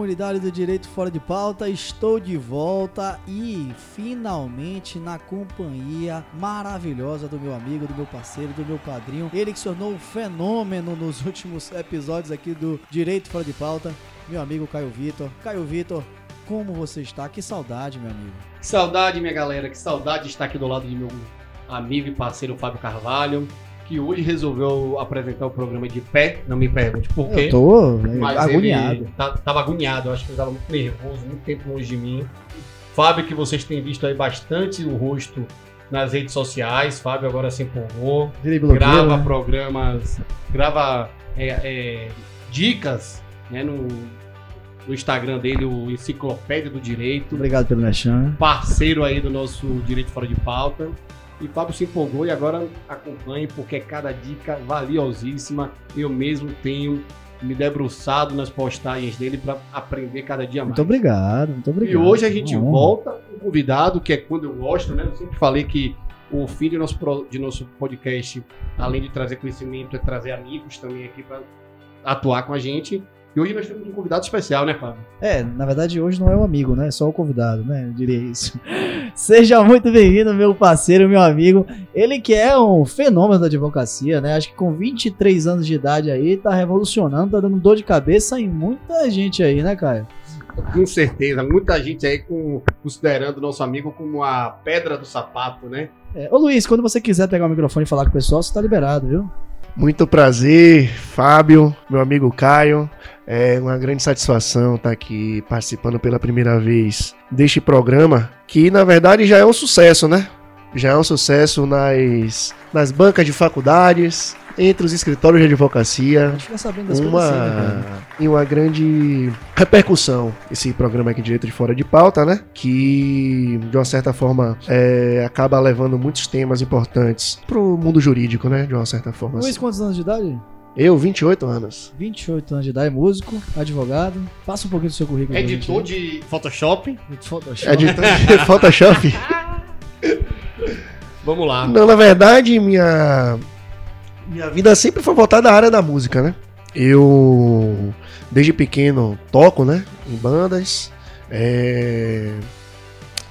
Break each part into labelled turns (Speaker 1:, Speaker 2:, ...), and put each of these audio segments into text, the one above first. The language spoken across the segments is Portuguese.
Speaker 1: Comunidade do Direito Fora de Pauta, estou de volta e finalmente na companhia maravilhosa do meu amigo, do meu parceiro, do meu padrinho, ele que se tornou um fenômeno nos últimos episódios aqui do Direito Fora de Pauta, meu amigo Caio Vitor. Caio Vitor, como você está? Que saudade, meu amigo.
Speaker 2: Que saudade, minha galera, que saudade de estar aqui do lado de meu amigo e parceiro Fábio Carvalho que hoje resolveu apresentar o programa de pé. Não me pergunte por quê.
Speaker 1: Eu tô mas agoniado.
Speaker 2: Tá, tava agoniado, eu acho que ele tava muito nervoso, muito tempo longe de mim. Fábio, que vocês têm visto aí bastante o rosto nas redes sociais. Fábio agora se empolgou. Grava né? programas, grava é, é, dicas né, no, no Instagram dele, o Enciclopédia do Direito.
Speaker 1: Obrigado pelo mexão.
Speaker 2: Parceiro aí do nosso Direito Fora de Pauta. E Fábio se empolgou e agora acompanhe porque cada dica valiosíssima. Eu mesmo tenho me debruçado nas postagens dele para aprender cada dia mais.
Speaker 1: Muito obrigado, muito obrigado.
Speaker 2: E hoje a gente volta com um convidado, que é quando eu gosto, né? Eu sempre falei que o fim de nosso, de nosso podcast, além de trazer conhecimento, é trazer amigos também aqui para atuar com a gente. E hoje nós temos um convidado especial, né, Fábio?
Speaker 1: É, na verdade hoje não é o um amigo, né? É só o convidado, né? Eu diria isso. Seja muito bem-vindo, meu parceiro, meu amigo. Ele que é um fenômeno da advocacia, né? Acho que com 23 anos de idade aí, tá revolucionando, tá dando dor de cabeça em muita gente aí, né, Caio?
Speaker 2: Com certeza, muita gente aí com, considerando o nosso amigo como a pedra do sapato, né?
Speaker 1: É, ô Luiz, quando você quiser pegar o microfone e falar com o pessoal, você tá liberado, viu?
Speaker 3: Muito prazer, Fábio, meu amigo Caio. É uma grande satisfação estar aqui participando pela primeira vez deste programa, que na verdade já é um sucesso, né? Já é um sucesso nas, nas bancas de faculdades, entre os escritórios de advocacia. Uma, assim, e uma grande repercussão esse programa aqui Direito de Fora de Pauta, né? Que de uma certa forma é, acaba levando muitos temas importantes para o mundo jurídico, né? De uma certa forma.
Speaker 1: Luiz, assim. quantos anos de idade?
Speaker 3: Eu, 28 anos.
Speaker 1: 28 anos de idade, músico, advogado. Passa um pouquinho do seu currículo.
Speaker 2: Editor de Photoshop.
Speaker 3: Photoshop. Editor de Photoshop.
Speaker 2: Vamos lá.
Speaker 3: Não, na verdade, minha minha vida sempre foi voltada à área da música, né? Eu desde pequeno toco, né, em bandas. É,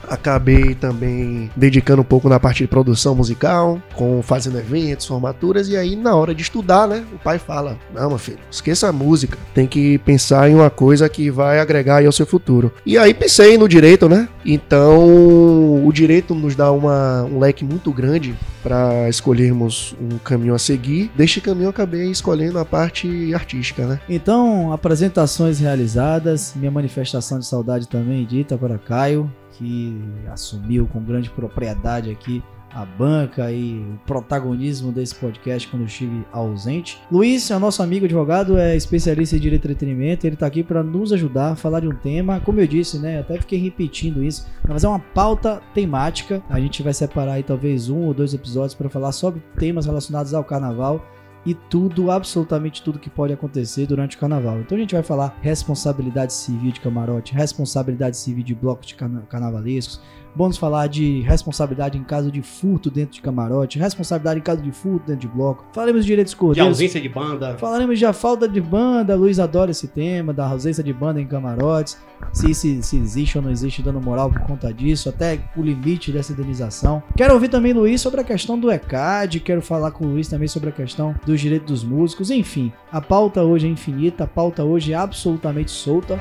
Speaker 3: acabei também dedicando um pouco na parte de produção musical, com fazendo eventos, formaturas, e aí na hora de estudar, né, o pai fala: Não, meu filho, esqueça a música, tem que pensar em uma coisa que vai agregar ao seu futuro. E aí pensei no direito, né? Então o direito nos dá uma, um leque muito grande para escolhermos um caminho a seguir. Deste caminho acabei escolhendo a parte artística, né?
Speaker 1: Então, apresentações realizadas, minha manifestação de saudade também dita para Caio que assumiu com grande propriedade aqui a banca e o protagonismo desse podcast quando eu estive ausente. Luiz é nosso amigo advogado, é especialista em direito de entretenimento, ele está aqui para nos ajudar a falar de um tema, como eu disse, né, até fiquei repetindo isso, mas é uma pauta temática, a gente vai separar aí talvez um ou dois episódios para falar sobre temas relacionados ao carnaval e tudo, absolutamente tudo que pode acontecer durante o carnaval. Então a gente vai falar responsabilidade civil de camarote, responsabilidade civil de blocos de carnavalescos, Vamos falar de responsabilidade em caso de furto dentro de camarote, responsabilidade em caso de furto dentro de bloco. Falaremos de direitos cordeiros.
Speaker 2: De ausência de banda.
Speaker 1: Falaremos de falta de banda. Luiz adora esse tema, da ausência de banda em camarotes. Se, se, se existe ou não existe dando moral por conta disso, até o limite dessa indenização. Quero ouvir também Luiz sobre a questão do ECAD. Quero falar com o Luiz também sobre a questão dos direitos dos músicos. Enfim, a pauta hoje é infinita, a pauta hoje é absolutamente solta.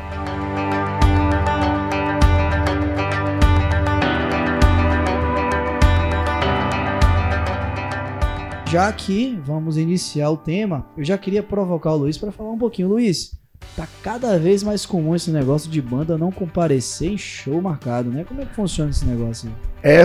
Speaker 1: Já que vamos iniciar o tema, eu já queria provocar o Luiz para falar um pouquinho. Luiz, tá cada vez mais comum esse negócio de banda não comparecer em show marcado, né? Como é que funciona esse negócio aí?
Speaker 3: É,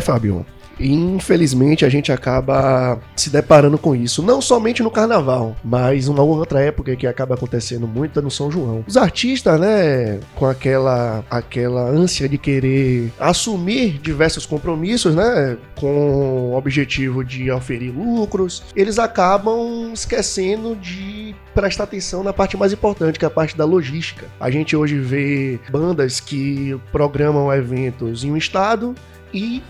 Speaker 3: Fábio. Infelizmente a gente acaba se deparando com isso, não somente no carnaval, mas uma outra época que acaba acontecendo muito é no São João. Os artistas, né, com aquela aquela ânsia de querer assumir diversos compromissos, né, com o objetivo de oferir lucros, eles acabam esquecendo de prestar atenção na parte mais importante, que é a parte da logística. A gente hoje vê bandas que programam eventos em um estado e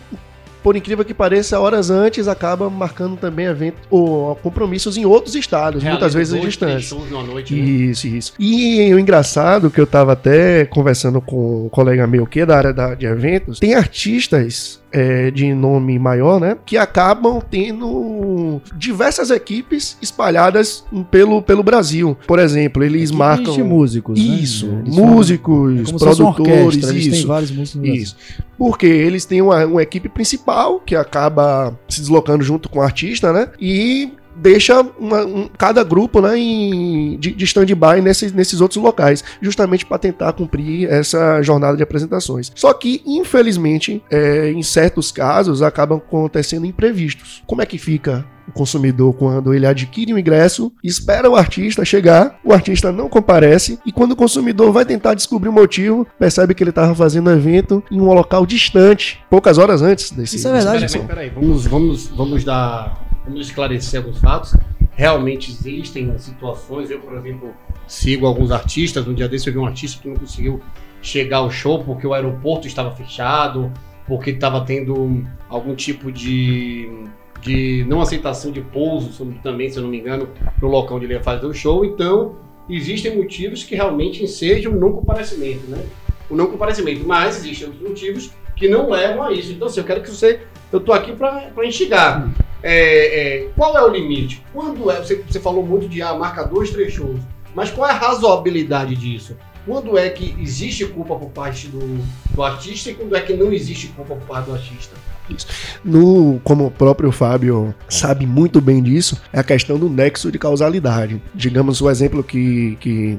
Speaker 3: por incrível que pareça, horas antes acaba marcando também evento, ou compromissos em outros estados, Realiza muitas vezes distantes. Noite, né? Isso, isso. E o engraçado que eu tava até conversando com um colega meu que é da área da, de eventos, tem artistas é, de nome maior, né? Que acabam tendo diversas equipes espalhadas pelo, pelo Brasil. Por exemplo, eles Equipe marcam.
Speaker 1: De músicos.
Speaker 3: Né? Isso, né? músicos, é produtores. isso. Vários músicos isso. Porque eles têm uma, uma equipe principal que acaba se deslocando junto com o artista, né? E deixa uma, um, cada grupo né, em, de, de stand-by nesses, nesses outros locais, justamente para tentar cumprir essa jornada de apresentações. Só que, infelizmente, é, em certos casos, acabam acontecendo imprevistos. Como é que fica o consumidor quando ele adquire um ingresso, espera o artista chegar, o artista não comparece e quando o consumidor vai tentar descobrir o motivo, percebe que ele estava fazendo um evento em um local distante, poucas horas antes desse.
Speaker 2: Isso é verdade. Peraí, peraí, vamos, vamos, vamos dar vamos esclarecer alguns fatos. Realmente existem situações, eu, por exemplo, sigo alguns artistas. Um dia desse eu vi um artista que não conseguiu chegar ao show porque o aeroporto estava fechado, porque estava tendo algum tipo de, de não aceitação de pouso também, se eu não me engano, no local onde ele ia fazer o show. Então, existem motivos que realmente ensejam não comparecimento, né? O não comparecimento, mas existem outros motivos que não levam a isso. Então, assim, eu quero que você. Eu tô aqui para instigar. É, é, qual é o limite? Quando é? Você, você falou muito de ah, marca dois, três shows. Mas qual é a razoabilidade disso? Quando é que existe culpa por parte do, do artista e quando é que não existe culpa por parte do artista?
Speaker 3: No, como o próprio Fábio sabe muito bem disso, é a questão do nexo de causalidade. Digamos o exemplo que, que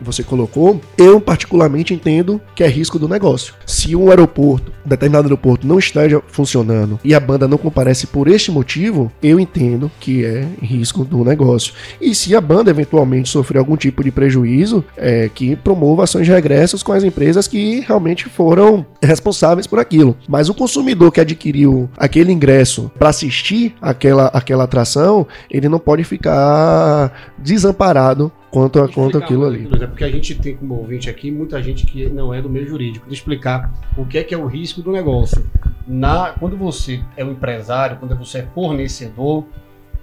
Speaker 3: você colocou, eu particularmente entendo que é risco do negócio. Se um aeroporto, um determinado aeroporto não esteja funcionando e a banda não comparece por este motivo, eu entendo que é risco do negócio. E se a banda eventualmente sofrer algum tipo de prejuízo, é que promova ações de regressos com as empresas que realmente foram responsáveis por aquilo. Mas o consumidor que adquiriu aquele ingresso para assistir aquela, aquela atração, ele não pode ficar desamparado quanto a quanto aquilo ali.
Speaker 2: É porque a gente tem como ouvinte aqui muita gente que não é do meio jurídico. De explicar o que é que é o risco do negócio. Na, quando você é um empresário, quando você é fornecedor,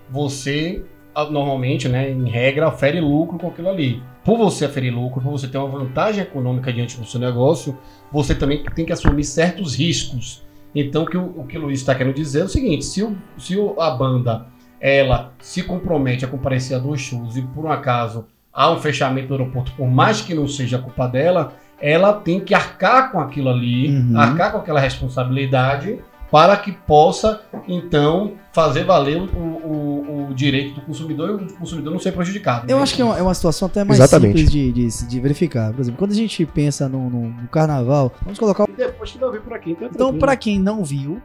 Speaker 2: você ah, normalmente, né, em regra, ofere lucro com aquilo ali. Por você oferir lucro, por você ter uma vantagem econômica diante do seu negócio, você também tem que assumir certos riscos. Então, o que o, o, que o Luiz está querendo dizer é o seguinte: se, o, se a banda ela se compromete a comparecer a dois shows e por um acaso há um fechamento do aeroporto, por mais que não seja culpa dela, ela tem que arcar com aquilo ali, uhum. arcar com aquela responsabilidade para que possa, então, fazer valer o, o, o, direito do consumidor e o consumidor não ser prejudicado.
Speaker 1: Eu né? acho que é uma, é uma, situação até mais Exatamente. simples de, de, de, verificar. Por exemplo, quando a gente pensa no, no, no carnaval, vamos colocar.
Speaker 2: Depois que não viu por aqui.
Speaker 1: Então, então para quem não viu,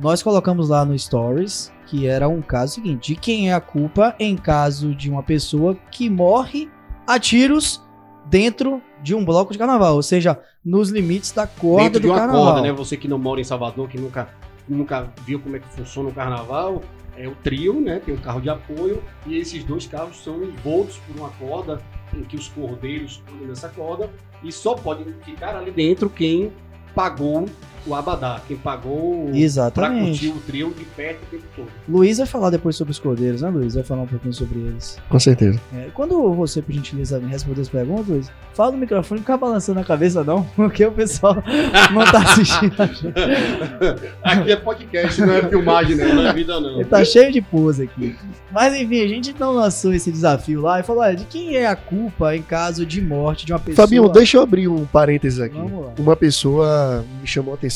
Speaker 1: nós colocamos lá no Stories que era um caso seguinte: de quem é a culpa em caso de uma pessoa que morre a tiros dentro de um bloco de carnaval, ou seja, nos limites da corda dentro do de uma carnaval. corda,
Speaker 2: né? Você que não mora em Salvador, que nunca, nunca viu como é que funciona o carnaval, é o trio, né? Tem o um carro de apoio e esses dois carros são envoltos por uma corda em que os cordeiros pulam nessa corda e só pode ficar ali dentro quem pagou o Abadá, quem pagou
Speaker 1: Exatamente. pra curtir
Speaker 2: o trio de perto o tempo todo.
Speaker 1: Luiz vai falar depois sobre os cordeiros, né, Luiz? Vai falar um pouquinho sobre eles.
Speaker 3: Com certeza.
Speaker 1: É, quando você, por gentileza, me responder as perguntas, Luiz, fala no microfone, não fica balançando a cabeça, não, porque o pessoal não tá assistindo.
Speaker 2: aqui é podcast, não é filmagem, não, não é vida, não.
Speaker 1: Ele tá cheio de pose aqui. Mas enfim, a gente não lançou esse desafio lá e falou: olha, de quem é a culpa em caso de morte de uma pessoa.
Speaker 3: Fabinho, deixa eu abrir um parênteses aqui. Uma pessoa me chamou a atenção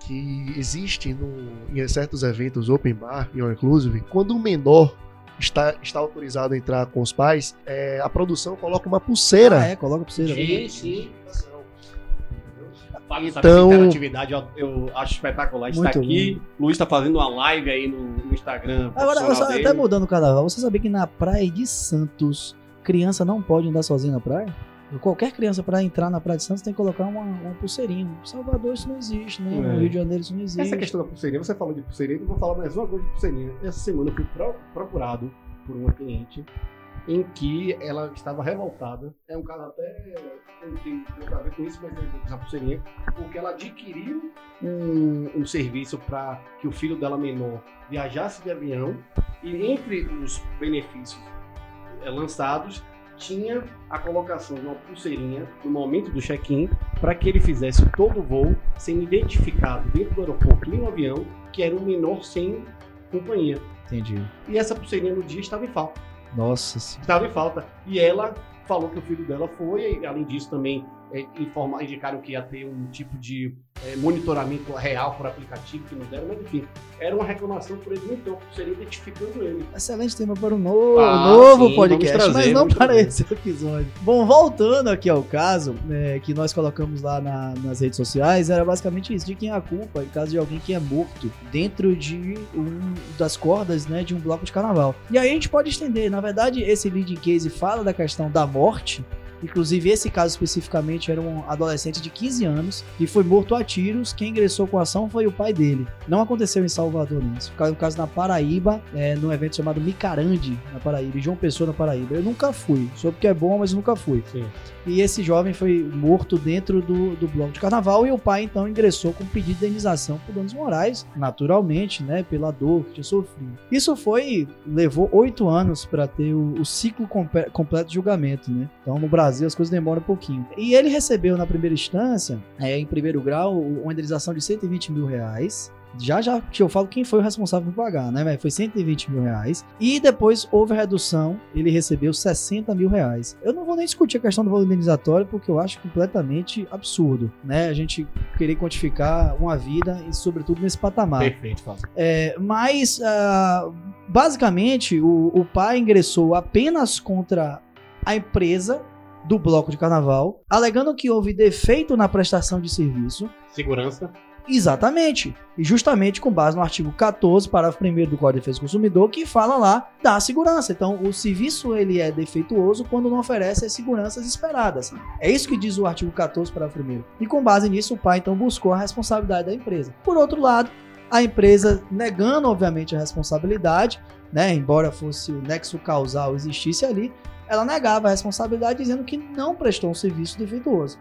Speaker 3: que existe no, em certos eventos open bar e all inclusive, quando o menor está, está autorizado a entrar com os pais, é, a produção coloca uma pulseira. Ah,
Speaker 1: é, coloca pulseira.
Speaker 2: Sim, sim. Então, interatividade eu, eu, acho espetacular. Está aqui, bom. Luiz está fazendo uma live aí no, no Instagram.
Speaker 1: Agora, até mudando o carnaval, você sabia que na praia de Santos, criança não pode andar sozinha na praia? Qualquer criança para entrar na Praia de Santos tem que colocar uma, uma pulseirinha. Em Salvador isso não existe, né? É. No Rio de Janeiro isso não existe.
Speaker 2: Essa questão da pulseirinha, você falou de pulseirinha, eu vou falar mais uma coisa de pulseirinha. Essa semana eu fui procurado por uma cliente em que ela estava revoltada. É um caso até não tem nada a ver com isso, mas é essa pulseirinha, porque ela adquiriu um, um serviço para que o filho dela menor viajasse de avião e entre os benefícios é, lançados tinha a colocação de uma pulseirinha no momento do check-in para que ele fizesse todo o voo sendo identificado dentro do aeroporto em um avião que era um menor sem companhia.
Speaker 1: Entendi.
Speaker 2: E essa pulseirinha no dia estava em falta.
Speaker 1: Nossa senhora.
Speaker 2: Estava em falta. E ela falou que o filho dela foi, e além disso também é, informar, indicaram que ia ter um tipo de é, monitoramento real por aplicativo que não deram, mas enfim, era uma reclamação por ele então, seria identificando ele.
Speaker 1: Excelente tema para um novo,
Speaker 2: Ah,
Speaker 1: novo
Speaker 2: sim,
Speaker 1: podcast,
Speaker 2: trazer,
Speaker 1: mas não para esse episódio. Bom, voltando aqui ao caso é, que nós colocamos lá na- nas redes sociais, era basicamente isso, de quem é a culpa em caso de alguém que é morto dentro de um das cordas né, de um bloco de carnaval. E aí a gente pode estender, na verdade esse leading case fala da questão da morte, Inclusive, esse caso especificamente era um adolescente de 15 anos que foi morto a tiros. Quem ingressou com a ação foi o pai dele. Não aconteceu em Salvador, não. Isso foi um caso na Paraíba, é, num evento chamado Micarande, na Paraíba, e João Pessoa, na Paraíba. Eu nunca fui. Soube que é bom, mas nunca fui.
Speaker 2: Sim.
Speaker 1: E esse jovem foi morto dentro do, do bloco de carnaval e o pai então ingressou com um pedido de indenização por danos morais, naturalmente, né, pela dor que tinha sofrido. Isso foi levou oito anos para ter o, o ciclo compe- completo de julgamento, né? Então no Brasil as coisas demoram um pouquinho. E ele recebeu na primeira instância, é, em primeiro grau, uma indenização de 120 mil reais. Já já que eu falo quem foi o responsável por pagar, né? velho? Foi 120 mil reais. E depois houve a redução, ele recebeu 60 mil reais. Eu não vou nem discutir a questão do valor indenizatório, porque eu acho completamente absurdo, né? A gente querer quantificar uma vida e, sobretudo, nesse patamar.
Speaker 2: Perfeito, Fábio.
Speaker 1: É, mas, ah, basicamente, o, o pai ingressou apenas contra a empresa do bloco de carnaval, alegando que houve defeito na prestação de serviço.
Speaker 2: Segurança.
Speaker 1: Exatamente. E justamente com base no artigo 14, parágrafo 1 do Código de Defesa do Consumidor, que fala lá da segurança. Então, o serviço ele é defeituoso quando não oferece as seguranças esperadas. É isso que diz o artigo 14, parágrafo 1 E com base nisso, o pai então buscou a responsabilidade da empresa. Por outro lado, a empresa negando, obviamente, a responsabilidade, né, embora fosse o nexo causal existisse ali, ela negava a responsabilidade dizendo que não prestou um serviço defeituoso.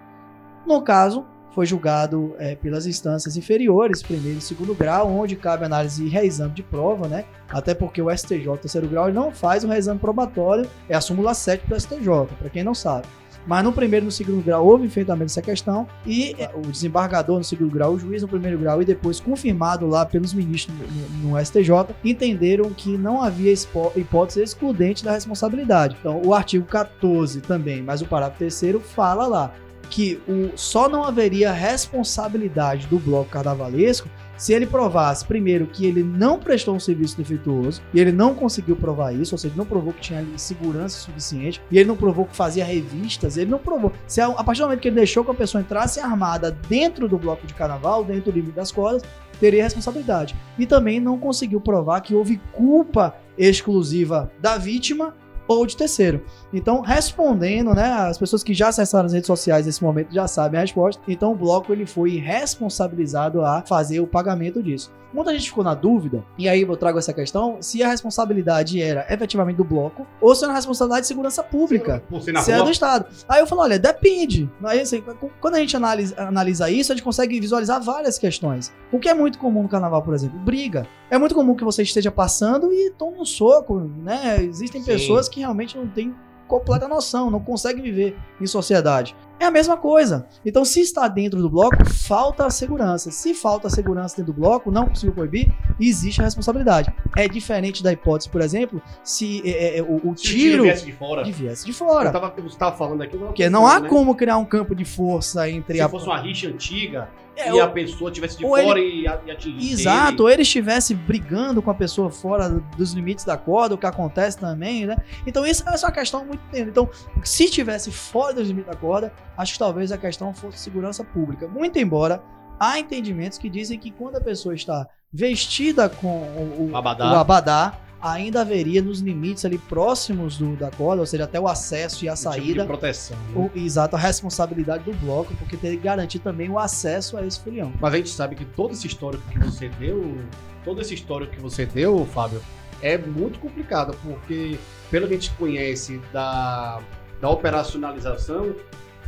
Speaker 1: No caso, foi julgado é, pelas instâncias inferiores, primeiro e segundo grau, onde cabe análise e reexame de prova, né? Até porque o STJ, terceiro grau, não faz o reexame probatório, é a súmula 7 do STJ, para quem não sabe. Mas no primeiro e no segundo grau houve enfrentamento dessa questão e é, o desembargador no segundo grau, o juiz no primeiro grau e depois confirmado lá pelos ministros no, no STJ, entenderam que não havia hipótese excludente da responsabilidade. Então, o artigo 14 também, mas o parágrafo terceiro fala lá que o, só não haveria responsabilidade do bloco carnavalesco se ele provasse, primeiro, que ele não prestou um serviço defeituoso, e ele não conseguiu provar isso, ou seja, não provou que tinha segurança suficiente, e ele não provou que fazia revistas, ele não provou. Se a, a partir do momento que ele deixou que a pessoa entrasse armada dentro do bloco de carnaval, dentro do limite das cordas, teria responsabilidade. E também não conseguiu provar que houve culpa exclusiva da vítima ou de terceiro. Então, respondendo, né, as pessoas que já acessaram as redes sociais nesse momento já sabem a resposta. Então, o bloco ele foi responsabilizado a fazer o pagamento disso. Muita gente ficou na dúvida, e aí eu trago essa questão, se a responsabilidade era efetivamente do bloco ou se era responsabilidade de segurança pública. Se é do Estado. Aí eu falo, olha, depende. Aí, assim, quando a gente analisa, analisa isso, a gente consegue visualizar várias questões. O que é muito comum no carnaval, por exemplo, briga. É muito comum que você esteja passando e tome um soco, né? Existem
Speaker 2: Sim.
Speaker 1: pessoas que realmente não têm completa noção, não conseguem viver em sociedade. É a mesma coisa. Então, se está dentro do bloco, falta a segurança. Se falta a segurança dentro do bloco, não conseguiu proibir, existe a responsabilidade. É diferente da hipótese, por exemplo, se é, é, o, o
Speaker 2: Se o
Speaker 1: tiro
Speaker 2: viesse de fora.
Speaker 1: de viesse de
Speaker 2: Eu
Speaker 1: fora.
Speaker 2: tava, você estava falando aqui. eu
Speaker 1: Porque não há
Speaker 2: né?
Speaker 1: como criar um campo de força entre
Speaker 2: Se
Speaker 1: a.
Speaker 2: fosse uma rixa antiga
Speaker 1: É,
Speaker 2: e
Speaker 1: ou-
Speaker 2: a pessoa tivesse de fora e, a- e atingisse.
Speaker 1: Exato,
Speaker 2: ele.
Speaker 1: ou ele estivesse brigando com a pessoa fora dos limites da corda, o que acontece também, né? Então, isso é uma questão muito tênue. Então, se estivesse fora dos limites da corda, acho que talvez a questão fosse segurança pública. Muito embora há entendimentos que dizem que quando a pessoa está vestida com o, o-
Speaker 2: Abadá.
Speaker 1: o abadá, ainda haveria nos limites ali próximos do, da corda, ou seja, até o acesso e a
Speaker 2: Um tipo de
Speaker 1: saída.
Speaker 2: proteção. né?
Speaker 1: O, exato, a responsabilidade do bloco, porque tem que garantir também o acesso a esse folião.
Speaker 2: Mas a gente sabe que todo esse histórico que você deu, todo esse histórico que você deu, Fábio, é muito complicada, porque pelo que a gente conhece da, da operacionalização,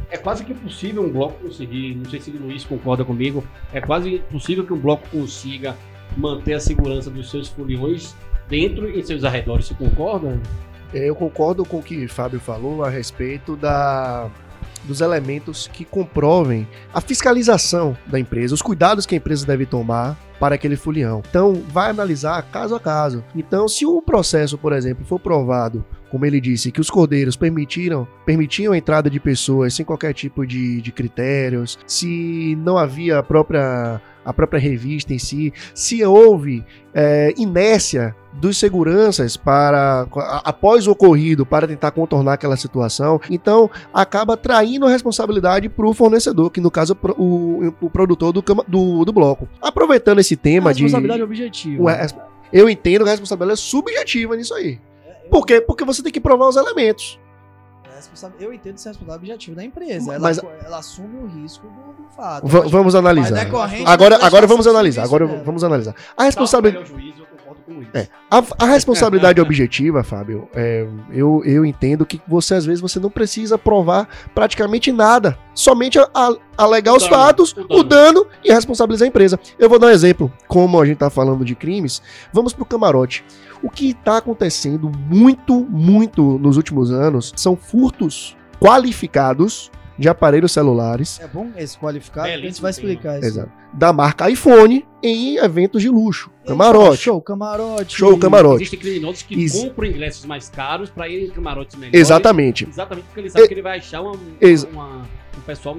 Speaker 2: é quase que impossível um bloco conseguir, não sei se o Luiz concorda comigo, é quase impossível que um bloco consiga manter a segurança dos seus foliões dentro e seus arredores. Você concorda?
Speaker 3: Eu concordo com o que Fábio falou a respeito da dos elementos que comprovem a fiscalização da empresa, os cuidados que a empresa deve tomar para aquele folião. Então, vai analisar caso a caso. Então, se o processo, por exemplo, for provado, como ele disse, que os cordeiros permitiram, permitiam a entrada de pessoas sem qualquer tipo de, de critérios, se não havia a própria a própria revista em si, se houve é, inércia dos seguranças para após o ocorrido para tentar contornar aquela situação, então acaba traindo a responsabilidade para o fornecedor, que no caso é o, o produtor do, do, do bloco. Aproveitando esse tema a
Speaker 1: responsabilidade de responsabilidade objetiva.
Speaker 3: eu entendo que a responsabilidade é subjetiva nisso aí. Por quê? Porque você tem que provar os elementos
Speaker 1: eu entendo ser responsável objetivo da empresa. Ela, Mas, ela assume o risco do, do fato.
Speaker 3: vamos analisar. Agora, agora vamos analisar. Agora vamos analisar. A responsabilidade. É, a, a, responsabilidade objetiva, Fábio, é, eu, eu entendo que você às vezes você não precisa provar praticamente nada. Somente a, a, alegar os fatos, o dano. o dano e responsabilizar a empresa. Eu vou dar um exemplo. Como a gente está falando de crimes, vamos para o camarote. O que está acontecendo muito, muito nos últimos anos são furtos qualificados de aparelhos celulares.
Speaker 1: É bom esse qualificado, a gente vai explicar isso.
Speaker 3: Exato. Da marca iPhone em eventos de luxo. Camarote.
Speaker 1: Show, camarote.
Speaker 3: Show, camarote.
Speaker 2: Existem criminosos que Ex compram ingressos mais caros para ir em camarotes melhores.
Speaker 3: Exatamente.
Speaker 2: Exatamente porque ele sabe e... que ele vai achar uma, uma, um pessoal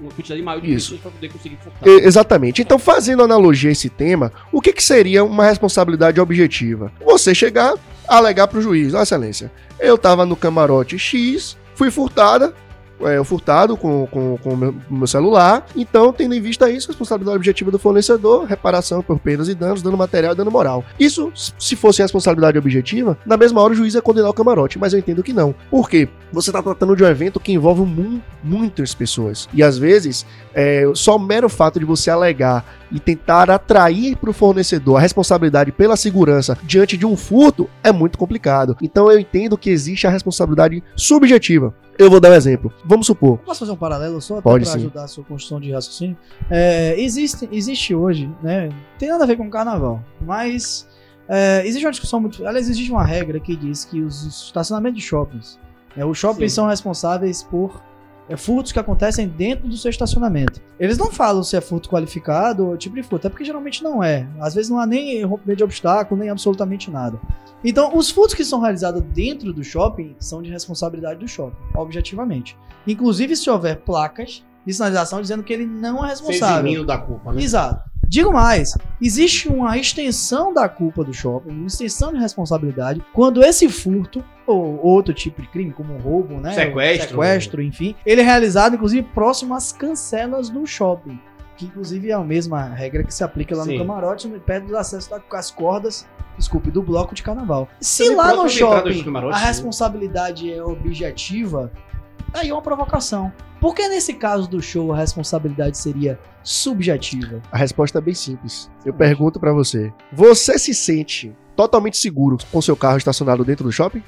Speaker 2: uma quantidade maior de Isso. pessoas para poder conseguir furtar.
Speaker 3: Exatamente. Então, fazendo analogia a esse tema, o que, que seria uma responsabilidade objetiva? Você chegar, alegar para o juiz, ó, excelência, eu estava no camarote X, fui furtada, é, furtado com, com, com o meu, meu, celular. Então, tendo em vista isso, responsabilidade objetiva do fornecedor, reparação por perdas e danos, dano material e dano moral. Isso, se fosse responsabilidade objetiva, na mesma hora o juiz ia condenar o camarote, mas eu entendo que não. Por quê? Você está tratando de um evento que envolve mu muitas pessoas. E às vezes, é, só o mero fato de você alegar e tentar atrair para o fornecedor a responsabilidade pela segurança diante de um furto é muito complicado. Então eu entendo que existe a responsabilidade subjetiva. Eu vou dar um exemplo. Vamos supor.
Speaker 1: Posso fazer um paralelo só para ajudar a sua construção de raciocínio? É, existe, existe hoje, né? Tem nada a ver com carnaval, mas é, existe uma discussão muito. Aliás, existe uma regra que diz que os estacionamentos de shoppings, né, os shoppings Sim. são responsáveis por furtos que acontecem dentro do seu estacionamento. Eles não falam se é furto qualificado ou tipo de furto, é porque geralmente não é. Às vezes não há nem rompimento de obstáculo, nem absolutamente nada. Então, os furtos que são realizados dentro do shopping são de responsabilidade do shopping, objetivamente. Inclusive, se houver placas de sinalização dizendo que ele não é responsável.
Speaker 2: da culpa, né?
Speaker 1: Exato. Digo mais, existe uma extensão da culpa do shopping, uma extensão de responsabilidade, quando esse furto ou outro tipo de crime, como roubo, né?
Speaker 2: Sequestro.
Speaker 1: Sequestro, enfim. Ele é realizado, inclusive, próximo às cancelas do shopping. Que, inclusive, é a mesma regra que se aplica lá Sim. no camarote, perto do acesso às cordas, desculpe, do bloco de carnaval. Se lá no shopping a responsabilidade é objetiva, aí é uma provocação. Por que nesse caso do show a responsabilidade seria subjetiva?
Speaker 3: A resposta é bem simples. Eu pergunto para você: você se sente totalmente seguro com seu carro estacionado dentro do shopping?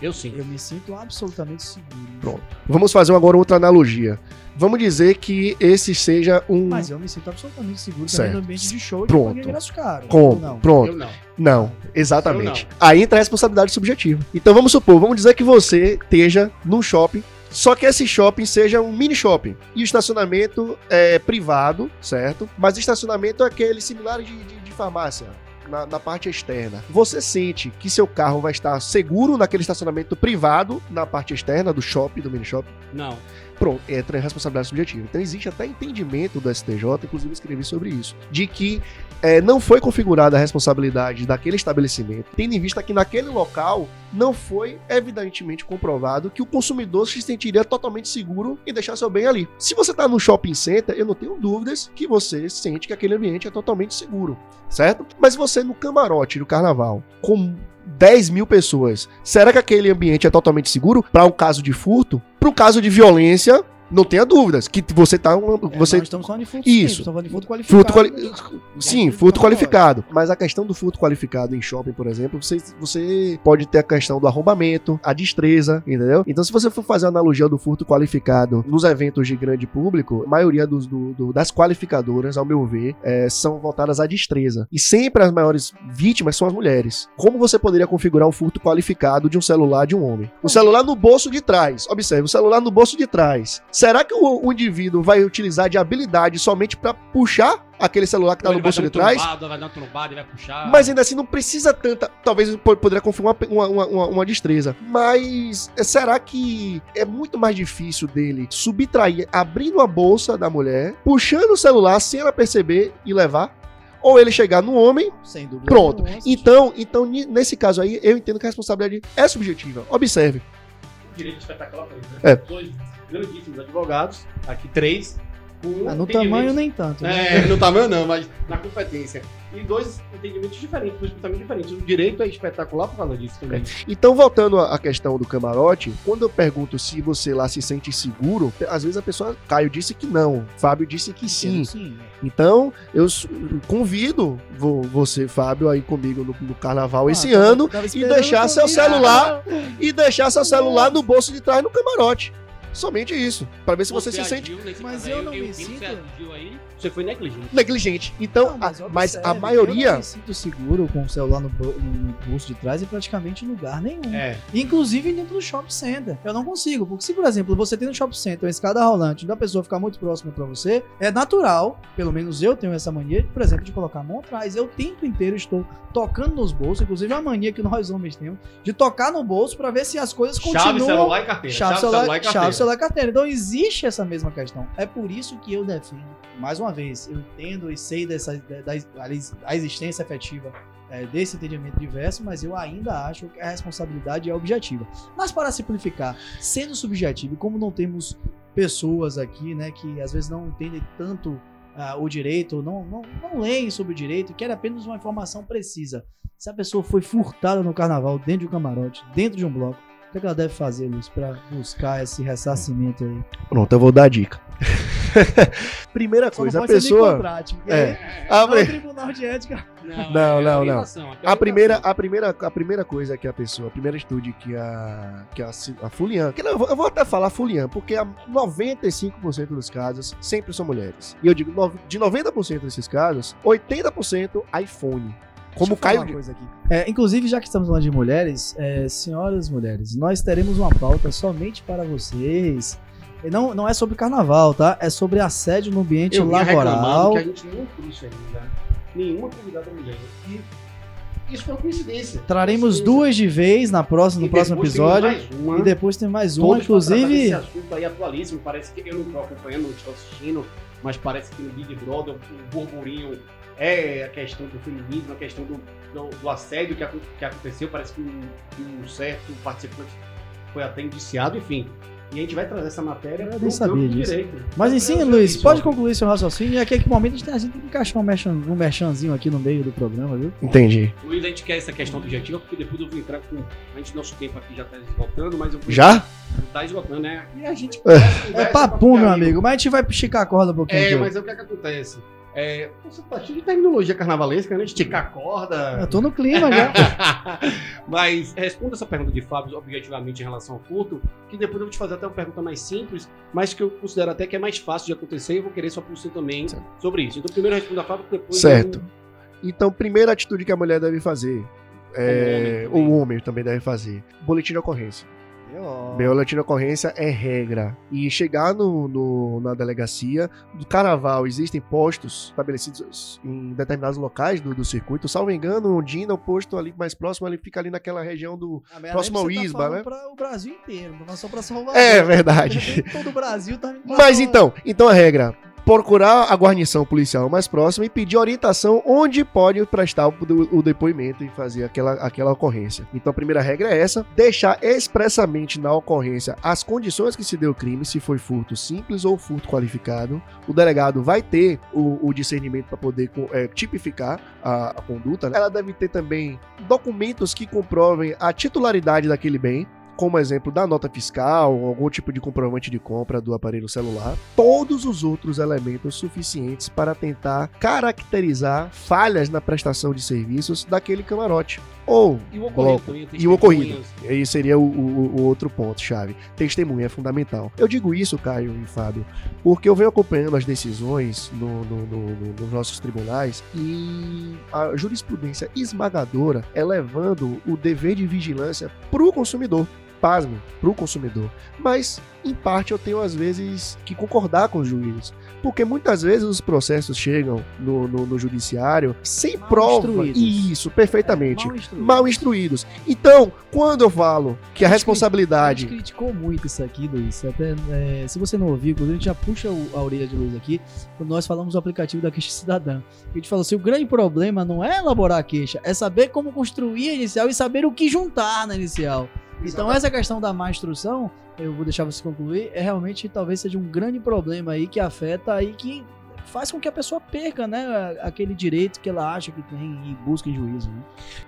Speaker 2: Eu sim.
Speaker 1: Eu me sinto absolutamente seguro.
Speaker 3: Pronto. Vamos fazer agora outra analogia. Vamos dizer que esse seja um.
Speaker 1: Mas eu me sinto absolutamente seguro
Speaker 3: certo.
Speaker 1: também no ambiente de show
Speaker 3: Pronto.
Speaker 1: de ingresso caro.
Speaker 3: Como? Não. Pronto. Eu não. Não, exatamente. Eu não. Aí entra a responsabilidade subjetiva. Então vamos supor, vamos dizer que você esteja num shopping só que esse shopping seja um mini shopping. E o estacionamento é privado, certo? Mas o estacionamento é aquele similar de, de, de farmácia na, na, parte externa, você sente que seu carro vai estar seguro naquele estacionamento privado, na parte externa do shopping, do mini shopping?
Speaker 2: Não.
Speaker 3: Pronto, entra em responsabilidade subjetiva. Então existe até entendimento do STJ, inclusive escrevi sobre isso, de que é, não foi configurada a responsabilidade daquele estabelecimento, tendo em vista que naquele local não foi evidentemente comprovado que o consumidor se sentiria totalmente seguro em deixar seu bem ali. Se você está no shopping center, eu não tenho dúvidas que você sente que aquele ambiente é totalmente seguro, certo? Mas você no camarote do carnaval, com 10 mil pessoas, será que aquele ambiente é totalmente seguro para um caso de furto? Para um caso de violência, Não tenha dúvidas que você tá um,
Speaker 1: É,
Speaker 3: você
Speaker 1: estamos falando de furto
Speaker 3: Isso.
Speaker 1: estamos falando de furto qualificado.
Speaker 3: Furto quali... Sim,
Speaker 1: Furto qualificado.
Speaker 3: Mas a questão do furto qualificado em shopping, por exemplo, você, você pode ter a questão do arrombamento, a destreza, entendeu? Então, se você for fazer a analogia do furto qualificado nos eventos de grande público, a maioria dos, do- do- das qualificadoras, ao meu ver, é, são voltadas à destreza. E sempre as maiores vítimas são as mulheres. Como você poderia configurar um furto qualificado de um celular de um homem? O celular no bolso de trás. Observe, o celular no bolso de trás. Será que o, o indivíduo vai utilizar de habilidade somente para puxar aquele celular que tá
Speaker 2: Ou
Speaker 3: no bolso
Speaker 2: dar
Speaker 3: de trás?
Speaker 2: trombado, vai dar um trombado e vai puxar.
Speaker 3: Mas ainda assim não precisa tanta. Talvez po- poderia confirmar uma, uma, uma, uma destreza. Mas é, será que é muito mais difícil dele subtrair, abrindo a bolsa da mulher, puxando o celular sem ela perceber e levar? Ou ele chegar no homem
Speaker 1: Sem dúvida.
Speaker 3: Pronto. Então, então, nesse caso aí, eu entendo que a responsabilidade é subjetiva. Observe.
Speaker 2: direito espetacular pra ele, né?
Speaker 3: É.
Speaker 2: Grandíssimos advogados, aqui três. Com
Speaker 1: Ah, no tamanho nem tanto. né?
Speaker 2: É, no tamanho não, mas na competência. E dois entendimentos diferentes, dois pensamentos diferentes. O direito é espetacular por causa disso também.
Speaker 3: Então, voltando à questão do camarote, quando eu pergunto se você lá se sente seguro, às vezes a pessoa. Caio disse que não, Fábio disse que sim.
Speaker 1: Sim.
Speaker 3: Então, eu convido vo- você, Fábio, aí comigo no, no carnaval
Speaker 1: Ah,
Speaker 3: esse ano e deixar seu celular e deixar seu celular no bolso de trás no camarote. Somente isso, Pra ver se você, se sente
Speaker 1: Mas eu não
Speaker 2: eu
Speaker 1: me sinto-
Speaker 2: Você agiu aí, você foi negligente.
Speaker 3: negligente. Então,
Speaker 1: Não,
Speaker 3: a-
Speaker 1: observe,
Speaker 3: mas a
Speaker 1: Eu não
Speaker 3: maioria
Speaker 1: me sinto seguro com o celular no, no bolso de trás em praticamente lugar nenhum.
Speaker 2: É.
Speaker 1: Inclusive dentro do shopping center. Eu não consigo. Porque se, por exemplo, você tem no shopping center uma escada rolante onde a pessoa ficar muito próxima pra você, é natural, pelo menos eu tenho essa mania, por exemplo, de colocar a mão atrás. Eu o tempo inteiro estou tocando nos bolsos, inclusive a mania que nós homens temos, de tocar no bolso pra ver se as coisas
Speaker 2: Chave,
Speaker 1: continuam.
Speaker 2: celular e carteira.
Speaker 1: Chave, celular,
Speaker 2: e carteira.
Speaker 1: chave, celular e carteira. Então existe essa mesma questão. É por isso que eu defendo, mais uma vez, eu entendo e sei dessa, da, da existência efetiva é, desse entendimento diverso, mas eu ainda acho que a responsabilidade é objetiva. Mas para simplificar, sendo subjetivo, e como não temos pessoas aqui, né, que às vezes não entendem tanto ah, o direito, não, não, não leem sobre o direito, querem apenas uma informação precisa. Se a pessoa foi furtada no carnaval, dentro de um camarote, dentro de um bloco, o que, é ela deve fazer, Luiz, para buscar esse ressarcimento aí?
Speaker 3: Pronto, eu vou dar a dica. Primeira
Speaker 1: não
Speaker 3: coisa, a pessoa. É.
Speaker 1: aí
Speaker 3: A,
Speaker 1: não é tribunal de ética.
Speaker 2: Não,
Speaker 3: Não,
Speaker 2: é
Speaker 3: não,
Speaker 2: é
Speaker 3: a primeira,
Speaker 2: orientação.
Speaker 3: a primeira, a primeira coisa que a pessoa, a primeira estude que a que a, a Fulian, que eu vou, eu vou até falar Fulian, porque a 95% dos casos sempre são mulheres. E eu digo, de 90% desses casos, 80% iPhone. Como
Speaker 1: uma
Speaker 3: disse.
Speaker 1: coisa aqui. É, inclusive, já que estamos falando de mulheres, é, senhoras mulheres, nós teremos uma pauta somente para vocês. Não, não é sobre carnaval, tá? É sobre assédio no ambiente
Speaker 2: Eu
Speaker 1: laboral.
Speaker 2: que a gente não trouxe ainda nenhuma convidada mulher. E isso foi uma coincidência.
Speaker 1: Traremos
Speaker 2: Coincidência.
Speaker 1: duas de vez na próxima, no próximo episódio. E depois tem mais uma,
Speaker 2: Todos
Speaker 1: inclusive.
Speaker 2: desse assunto aí atualíssimo. Parece que eu não estou acompanhando, não estou assistindo, mas parece que no Big Brother o burburinho é a questão do feminismo, a questão do, do, do assédio que, que aconteceu. Parece que um, que um certo participante foi até indiciado, enfim. E a gente vai trazer essa matéria
Speaker 1: nem sabia
Speaker 2: campo
Speaker 1: disso.
Speaker 2: direito.
Speaker 1: Mas
Speaker 2: Vai
Speaker 1: sim, Luiz,
Speaker 2: isso,
Speaker 1: pode concluir seu raciocínio. E aqui, aqui momento a gente tem, a gente tem que encaixar um, merchan, um merchanzinho aqui no meio do programa, viu?
Speaker 3: Entendi.
Speaker 2: Luiz, a gente quer essa questão objetiva, porque depois eu vou entrar com. A gente, nosso tempo aqui já está esgotando, mas eu vou.
Speaker 3: Já?
Speaker 2: Tá esgotando, né? E a gente.
Speaker 1: É papum, meu amigo. Mas a gente vai esticar a corda um pouquinho.
Speaker 2: É,
Speaker 1: aqui.
Speaker 2: mas o que é que acontece? É, você tá cheio de terminologia carnavalesca, né? Esticar a corda.
Speaker 1: Eu tô no clima já.
Speaker 2: Mas responda essa pergunta de Fábio objetivamente em relação ao furto, que depois eu vou te fazer até uma pergunta mais simples, mas que eu considero até que é mais fácil de acontecer e eu vou querer sua posição também
Speaker 3: Certo.
Speaker 2: sobre isso. Então primeiro responda a Fábio, depois
Speaker 3: Certo.
Speaker 2: eu-
Speaker 3: Então, primeira atitude que a mulher deve fazer. É,
Speaker 2: O homem também.
Speaker 3: o homem também deve fazer. Boletim de ocorrência. Boletim de ocorrência é regra. E chegar no, no- na delegacia do carnaval, existem postos estabelecidos em determinados locais do, do circuito. Salvo engano, o Dina, o posto ali mais próximo, ali fica ali naquela região do.
Speaker 1: A minha
Speaker 3: Próximo ao Isba,
Speaker 1: tá
Speaker 3: né?
Speaker 1: O Brasil inteiro, não é só pra Salvador.
Speaker 3: É verdade.
Speaker 1: Todo o Brasil tá
Speaker 3: Mas então, então a regra. Procurar a guarnição policial mais próxima e pedir orientação onde pode prestar o, depoimento e fazer aquela, aquela ocorrência. Então a primeira regra é essa: deixar expressamente na ocorrência as condições que se deu o crime, se foi furto simples ou furto qualificado. O delegado vai ter o, o discernimento para poder é, tipificar a, a conduta. né? Ela deve ter também documentos que comprovem a titularidade daquele bem como exemplo da nota fiscal, ou algum tipo de comprovante de compra do aparelho celular, todos os outros elementos suficientes para tentar caracterizar falhas na prestação de serviços daquele camarote. Ou
Speaker 2: E o
Speaker 3: bloco.
Speaker 2: ocorrido,
Speaker 3: E o ocorrido. Aí seria o, o- o outro ponto-chave. Testemunha é fundamental. Eu digo isso, Caio e Fábio, porque eu venho acompanhando as decisões no- no- no- nos nossos tribunais e a jurisprudência esmagadora é levando o dever de vigilância para o consumidor. Pasme, para o consumidor. Mas, em parte, eu tenho às vezes que concordar com os juízes. Porque muitas vezes os processos chegam no, no- no judiciário sem
Speaker 1: Mal
Speaker 3: prova.
Speaker 1: instruídos.
Speaker 3: Isso, perfeitamente
Speaker 1: Mal instruídos.
Speaker 3: mal instruídos. Então, quando eu falo que a
Speaker 1: A
Speaker 3: responsabilidade.
Speaker 1: A gente criticou muito isso aqui, Luiz. Até, é, se você não ouviu, inclusive, a gente já puxa o- a orelha de Luiz aqui, quando nós falamos do aplicativo da queixa cidadã. A gente falou assim: o grande problema não é elaborar a queixa, é saber como construir a inicial e saber o que juntar na inicial. Então, essa questão da má instrução, eu vou deixar você concluir, é realmente talvez seja um grande problema aí que afeta aí que faz com que a pessoa perca, né, aquele direito que ela acha que tem e busca em juízo. Né?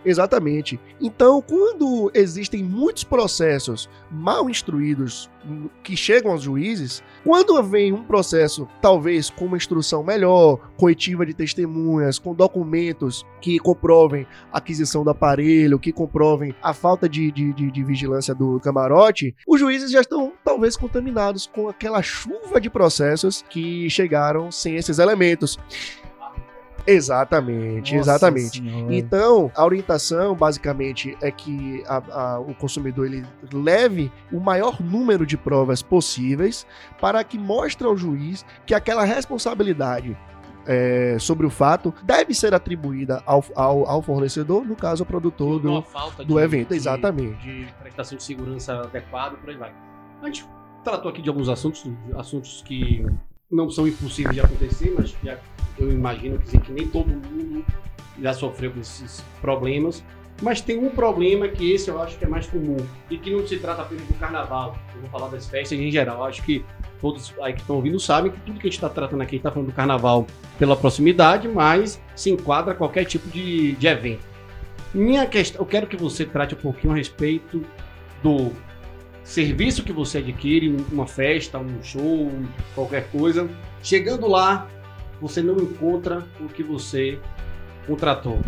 Speaker 3: Exatamente. Então, quando existem muitos processos mal instruídos que chegam aos juízes, quando vem um processo, talvez com uma instrução melhor, coletiva de testemunhas, com documentos que comprovem a aquisição do aparelho, que comprovem a falta de, de, de- de vigilância do camarote, os juízes já estão talvez contaminados com aquela chuva de processos que chegaram sem esses elementos. Exatamente,
Speaker 1: Nossa
Speaker 3: exatamente.
Speaker 1: Senhora.
Speaker 3: Então, a orientação basicamente é que a- a- o consumidor ele leve o maior número de provas possíveis para que mostre ao juiz que aquela responsabilidade é, sobre o fato deve ser atribuída ao, ao, ao fornecedor, no caso, ao produtor do, do
Speaker 2: de-
Speaker 3: evento.
Speaker 2: de-
Speaker 3: Exatamente.
Speaker 2: De prestação de segurança adequada, por aí vai. A gente tratou aqui de alguns assuntos, assuntos que não são impossíveis de acontecer, mas que eu imagino que, que nem todo mundo já sofreu com esses problemas. Mas tem um problema que esse eu acho que é mais comum e que não se trata apenas do carnaval. Eu vou falar das festas em geral. Eu acho que todos aí que estão ouvindo sabem que tudo que a gente está tratando aqui, está falando do carnaval pela proximidade, mas se enquadra a qualquer tipo de, de evento. Minha questão, eu quero que você trate um pouquinho a respeito do serviço que você adquire, uma festa, um show, qualquer coisa. Chegando lá, você não encontra o que você contratou.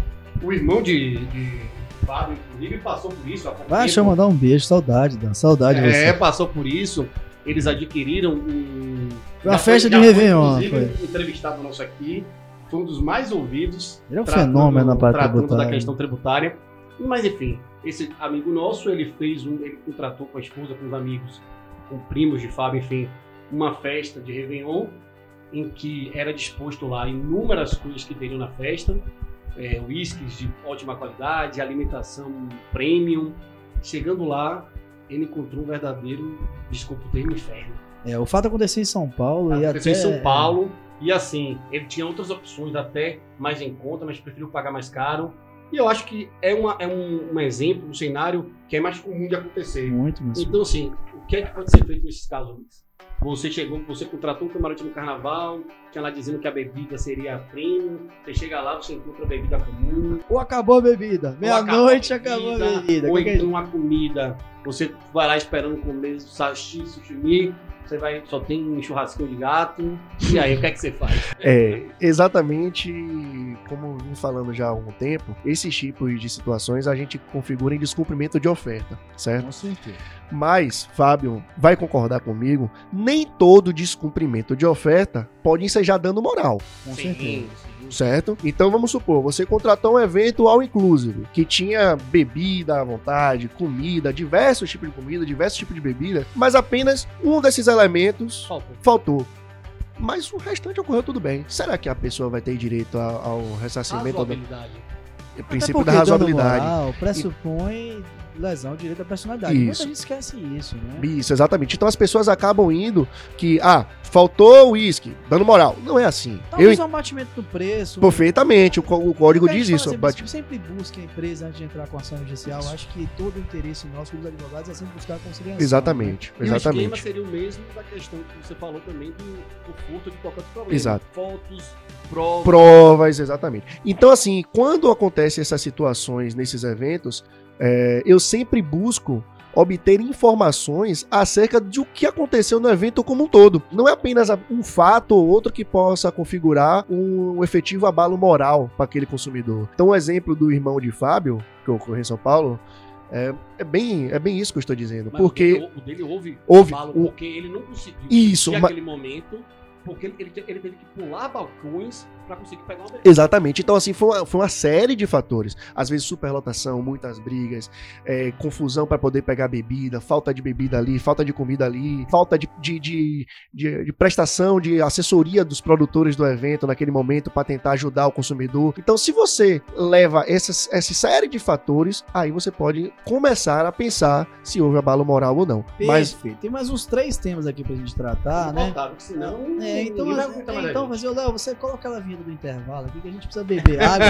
Speaker 2: O irmão de, de Fábio, inclusive, passou por isso.
Speaker 1: Vai, deixa eu mandar um beijo, saudade, Dan. Saudade de
Speaker 2: É,
Speaker 1: você.
Speaker 2: passou por isso. Eles adquiriram um.
Speaker 1: Uma
Speaker 2: já
Speaker 1: festa
Speaker 2: foi-
Speaker 1: de
Speaker 2: foi,
Speaker 1: Réveillon,
Speaker 2: Inclusive, entrevistado nosso aqui. Foi um dos mais ouvidos.
Speaker 1: Ele é um
Speaker 2: tratando-
Speaker 1: fenômeno na parte
Speaker 2: tratando da questão tributária. Mas enfim, esse amigo nosso, ele fez um. Ele contratou com a esposa, com os amigos, com primos de Fábio, enfim, uma festa de Réveillon, em que era disposto lá inúmeras coisas que teriam na festa. É, whiskies de ótima qualidade, alimentação premium. Chegando lá, ele encontrou um verdadeiro, desculpa o termo, inferno.
Speaker 1: É, o fato aconteceu em São Paulo e
Speaker 2: Aconteceu
Speaker 1: até...
Speaker 2: em São Paulo. E assim, ele tinha outras opções até mais em conta, mas preferiu pagar mais caro. E eu acho que é, uma, é um, um exemplo, um cenário que é mais comum de acontecer.
Speaker 1: Muito, muito.
Speaker 2: Então, assim, o que é que pode ser feito nesses casos, Luiz? Você chegou, você contratou um camarote no carnaval, tinha lá dizendo que a bebida seria premium, você chega lá, você encontra a bebida comum,
Speaker 1: Ou acabou a bebida. Meia-noite
Speaker 2: ou
Speaker 1: acabou a bebida.
Speaker 2: Ou então uma comida, você vai lá esperando comer sashi, sushi, você vai, só tem um churrasquinho de gato, e aí o que é que você faz?
Speaker 3: É, exatamente como vim falando já há algum tempo, esses tipos de situações a gente configura em descumprimento de oferta, certo?
Speaker 1: Com certeza.
Speaker 3: Mas, Fábio, vai concordar comigo, nem todo descumprimento de oferta pode ensejar dano moral,
Speaker 1: Com
Speaker 2: Sim,
Speaker 1: certeza.
Speaker 2: sim.
Speaker 3: Certo? Então vamos supor, você contratou um evento all inclusive, que tinha bebida à vontade, comida, diversos tipos de comida, diversos tipos de bebida, mas apenas um desses elementos
Speaker 2: Faltou.
Speaker 3: faltou. Mas o restante ocorreu tudo bem. Será que a pessoa vai ter direito ao, ao ressarcimento do
Speaker 2: Razoabilidade.
Speaker 3: princípio
Speaker 1: Até
Speaker 3: da
Speaker 1: porque dano
Speaker 3: razoabilidade?
Speaker 1: moral pressupõe lesão direito da personalidade.
Speaker 3: Isso.
Speaker 1: Muita gente esquece isso, né?
Speaker 3: Isso, exatamente. Então as pessoas acabam indo que, ah, faltou o uísque, dando moral. Não é assim. Eu
Speaker 1: Talvez um abatimento do preço.
Speaker 3: perfeitamente, o, o código
Speaker 1: a
Speaker 3: diz isso.
Speaker 1: fala
Speaker 3: bate-
Speaker 1: Sempre, sempre busque a empresa antes de entrar com ação judicial. Acho que todo o interesse nosso dos advogados é sempre buscar a conciliação.
Speaker 3: Exatamente,
Speaker 2: E o esquema
Speaker 3: exatamente.
Speaker 2: seria o mesmo da questão que você falou também do, do furto de qualquer outro problema.
Speaker 3: Exato.
Speaker 2: Fotos, provas.
Speaker 3: Provas, exatamente. Então, assim, quando acontecem essas situações nesses eventos, é, eu sempre busco obter informações acerca de o que aconteceu no evento como um todo. Não é apenas um fato ou outro que possa configurar um efetivo abalo moral para aquele consumidor. Então, o exemplo do irmão de Fábio, que ocorreu em São Paulo, é, é, bem, é bem isso que eu estou dizendo. Mas porque
Speaker 2: o dele, o dele houve,
Speaker 3: houve um,
Speaker 2: porque ele não conseguiu
Speaker 3: isso,
Speaker 2: naquele momento porque ele, ele, ele, teve que pular balcões para conseguir pegar uma
Speaker 3: bebida. Exatamente. Então, assim, foi uma, foi uma série de fatores. Às vezes, superlotação, muitas brigas, é, confusão para poder pegar bebida, falta de bebida ali, falta de comida ali, falta de, de, de, de, de prestação, de assessoria dos produtores do evento naquele momento para tentar ajudar o consumidor. Então, se você leva essas, essa série de fatores, aí você pode começar a pensar se houve abalo moral ou não.
Speaker 1: Perfeito. Mas tem mais uns três temas aqui pra gente tratar, né?
Speaker 2: Voltado, senão
Speaker 1: é, então, é, então mas, Léo, você coloca aquela vinheta do intervalo aqui que a gente precisa beber água.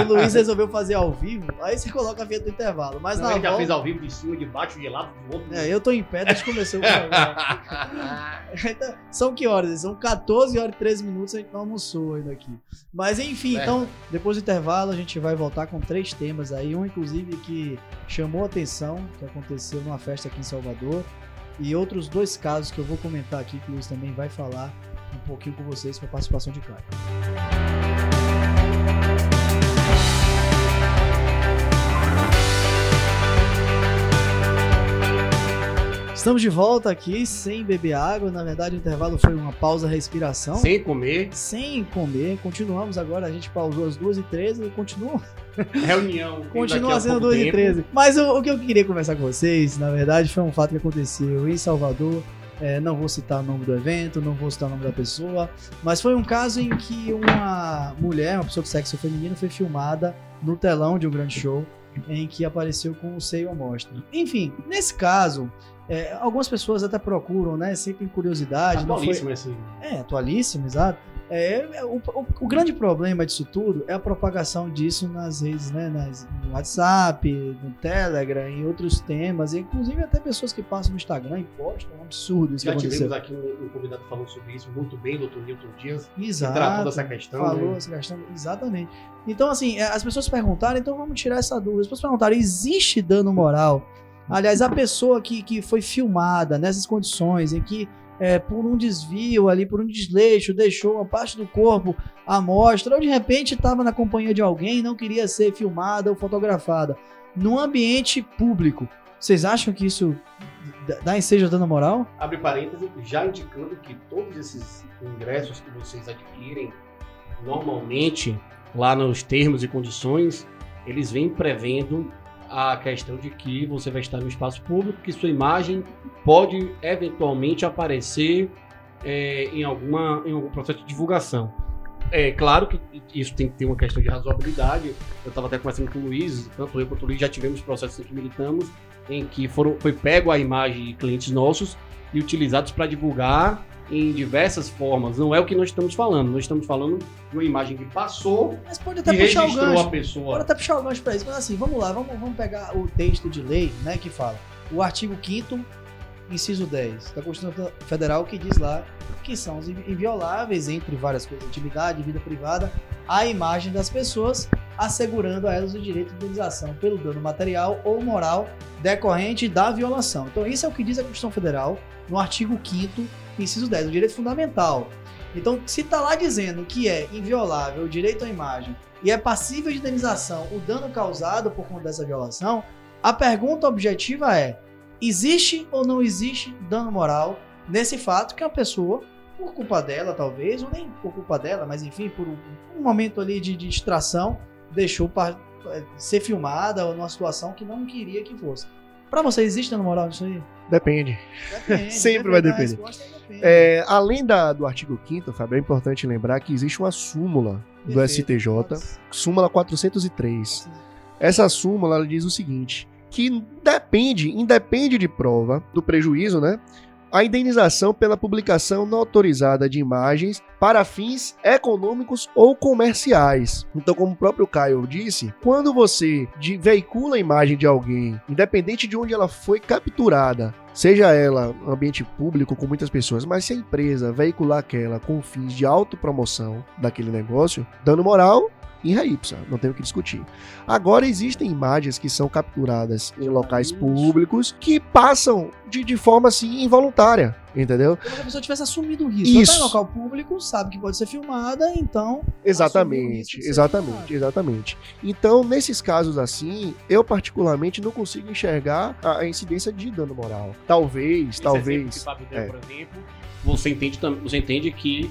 Speaker 1: e o Luiz resolveu fazer ao vivo, aí você coloca a vinheta do intervalo. Mas
Speaker 2: Não,
Speaker 1: na
Speaker 2: ele
Speaker 1: volta...
Speaker 2: já fez ao vivo de cima, de baixo, de lado, do outro.
Speaker 1: É, eu tô em pé desde que começou o programa. então, são que horas? São 14 horas e 13 minutos, a gente não almoçou ainda aqui. Mas enfim, é. então, depois do intervalo, a gente vai voltar com três temas aí. Um, inclusive, que chamou atenção, que aconteceu numa festa aqui em Salvador. E outros dois casos que eu vou comentar aqui, que o Luiz também vai falar um pouquinho com vocês com a participação de Caio. Estamos de volta aqui sem beber água. Na verdade, o intervalo foi uma pausa respiração.
Speaker 2: Sem comer.
Speaker 1: Sem comer. Continuamos agora. A gente pausou às 2h13 e continua.
Speaker 2: Reunião.
Speaker 1: continua sendo 2h13. Mas o, o que eu queria conversar com vocês, na verdade, foi um fato que aconteceu em Salvador é, não vou citar o nome do evento, não vou citar o nome da pessoa, mas foi um caso em que uma mulher, uma pessoa de sexo feminino, foi filmada no telão de um grande show em que apareceu com o seio à mostra. Enfim, nesse caso, é, algumas pessoas até procuram, né? Sempre em curiosidade.
Speaker 2: Atualíssimo
Speaker 1: foi...
Speaker 2: esse.
Speaker 1: É, atualíssimo, exato. É, o, o, o, grande problema disso tudo é a propagação disso nas redes, né? Nas, no WhatsApp, no Telegram e outros temas, inclusive até pessoas que passam no Instagram e postam. É um absurdo isso
Speaker 2: Já
Speaker 1: que
Speaker 2: tivemos aqui um, um, convidado falando sobre isso muito bem, doutor Newton Dias.
Speaker 1: Exato.
Speaker 2: Que tratou dessa questão.
Speaker 1: Falou né? essa questão, exatamente. Então, assim, é, as pessoas perguntaram, então vamos tirar essa dúvida. As pessoas perguntaram: existe dano moral? Aliás, a pessoa que, que foi filmada nessas condições em que é, por um desvio ali, por um desleixo, deixou uma parte do corpo à mostra, ou de repente estava na companhia de alguém e não queria ser filmada ou fotografada. Num ambiente público, vocês acham que isso dá ensejo dando moral?
Speaker 2: Abre parênteses, já indicando que todos esses ingressos que vocês adquirem, normalmente, lá nos termos e condições, eles vêm prevendo a questão de que você vai estar no espaço público, que sua imagem pode eventualmente aparecer é, em, alguma, em algum processo de divulgação. É claro que isso tem que ter uma questão de razoabilidade. Eu estava até conversando com o Luiz, tanto eu quanto o Luiz já tivemos processos em que militamos, em que foram, foi pego a imagem de clientes nossos e utilizados para divulgar em diversas formas. Não é o que nós estamos falando. Nós estamos falando de uma imagem que passou
Speaker 1: mas pode até e puxar o gancho.
Speaker 2: a pessoa.
Speaker 1: Pode até puxar o gancho para isso. Mas assim, vamos lá, vamos, vamos pegar o texto de lei, né, que fala. O artigo 5 inciso 10 da Constituição Federal que diz lá que são invioláveis, entre várias coisas, intimidade, vida privada, a imagem das pessoas, assegurando a elas o direito de indenização pelo dano material ou moral decorrente da violação. Então, isso é o que diz a Constituição Federal no artigo 5 inciso 10, o direito fundamental. Então, se está lá dizendo que é inviolável o direito à imagem e é passível de indenização o dano causado por conta dessa violação, a pergunta objetiva é: existe ou não existe dano moral nesse fato que a pessoa, por culpa dela talvez, ou nem por culpa dela, mas enfim, por um, um momento ali de, de distração, deixou para é, ser filmada ou numa situação que não queria que fosse. Para você, existe dano moral nisso aí?
Speaker 3: Depende. depende Sempre vai depender. É, além da, do artigo 5 Fábio, é importante lembrar que existe uma súmula do Perfeito. STJ, súmula 403. Essa súmula diz o seguinte: que depende, independe de prova do prejuízo, né? a indenização pela publicação não autorizada de imagens para fins econômicos ou comerciais. Então, como o próprio Caio disse, quando você veicula a imagem de alguém, independente de onde ela foi capturada, seja ela ambiente público com muitas pessoas, mas se a empresa veicular aquela com fins de autopromoção daquele negócio, dano moral em ipsa, não tem o que discutir. Agora existem imagens que são capturadas em locais públicos que passam de, de forma assim involuntária, entendeu?
Speaker 1: Como se a pessoa tivesse assumido o risco. Isso. Ela tá em local público, sabe que pode ser filmada, então.
Speaker 3: Exatamente, exatamente, exatamente. Então, nesses casos assim, eu particularmente não consigo enxergar a, a incidência de dano moral. Talvez, Esse talvez.
Speaker 2: Que Fábio deu, é. por exemplo, você entende, você entende que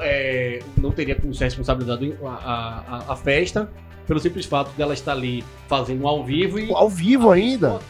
Speaker 2: é, não teria como ser responsabilizado a, a, a, festa pelo simples fato dela estar ali fazendo ao vivo e.
Speaker 3: Ao vivo ainda?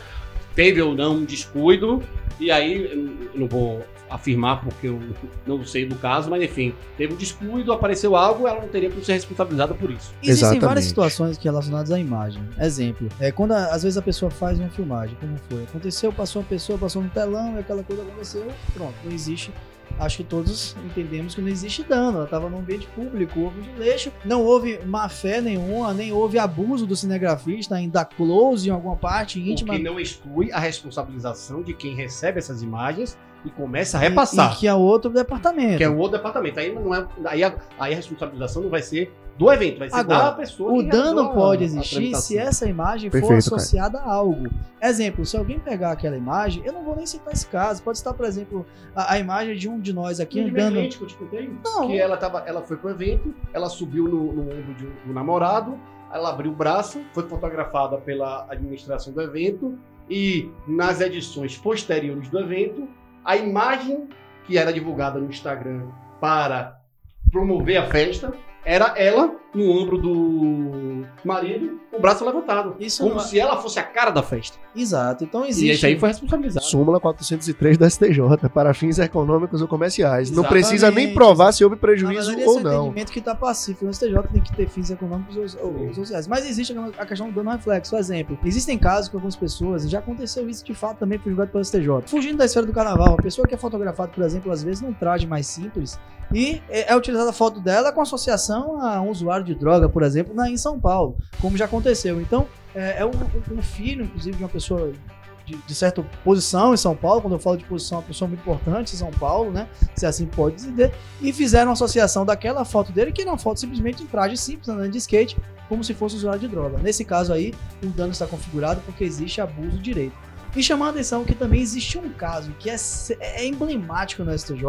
Speaker 2: Teve ou não um descuido, e aí, eu não vou afirmar porque eu não sei do caso, mas enfim, teve um descuido, apareceu algo, ela não teria como ser responsabilizada por isso.
Speaker 1: Existem Exatamente. várias situações relacionadas à imagem. Exemplo, é quando a, às vezes a pessoa faz uma filmagem, como foi? Aconteceu, passou uma pessoa, passou no telão, e aquela coisa aconteceu, pronto, não existe acho que todos entendemos que não existe dano. Ela estava num ambiente público, houve um desleixo, não houve má fé nenhuma, nem houve abuso do cinegrafista em dar close em alguma parte íntima.
Speaker 2: O que não exclui a responsabilização de quem recebe essas imagens e começa a repassar.
Speaker 1: E, e que é outro departamento.
Speaker 2: Que é o outro departamento. Aí, não é, aí, a, aí a responsabilização não vai ser do evento, vai ser
Speaker 1: Agora,
Speaker 2: da pessoa.
Speaker 1: O dano pode existir se essa imagem Perfeito, for associada cara. a algo. Exemplo, se alguém pegar aquela imagem, eu não vou nem citar esse caso. Pode estar, por exemplo, a, a imagem de um de nós aqui
Speaker 2: um andando. Que eu te contei, não. Que ela, tava, ela foi pro evento, ela subiu no, no ombro de um, do namorado, ela abriu o braço, foi fotografada pela administração do evento e nas edições posteriores do evento, a imagem que era divulgada no Instagram para promover a festa era ela no ombro do marido, o braço levantado. Isso como não... se ela fosse a cara da festa.
Speaker 1: Exato. Então existe.
Speaker 2: E isso aí foi responsabilizado.
Speaker 3: Súmula 403 da STJ, para fins econômicos ou comerciais. Exatamente. Não precisa nem provar se houve prejuízo verdade, ou não.
Speaker 1: entendimento que está pacífico no STJ tem que ter fins econômicos ou, sociais. Mas existe a questão do dano reflexo. Por exemplo, existem casos com algumas pessoas, já aconteceu isso de fato também foi julgado pelo STJ. Fugindo da esfera do carnaval, a pessoa que é fotografada, por exemplo, às vezes num traje mais simples e é, é utilizada a foto dela com associação a um usuário de droga, por exemplo, na, em São Paulo, como já aconteceu. Então, é, é um, um, filho, inclusive, de uma pessoa de, de, certa posição em São Paulo, quando eu falo de posição, uma pessoa muito importante em São Paulo, né? Se assim pode dizer, e fizeram uma associação daquela foto dele, que era uma foto simplesmente em traje simples, andando de skate, como se fosse usuário de droga. Nesse caso aí, o dano está configurado porque existe abuso de direito. E chamando a atenção que também existe um caso que é, é emblemático no STJ,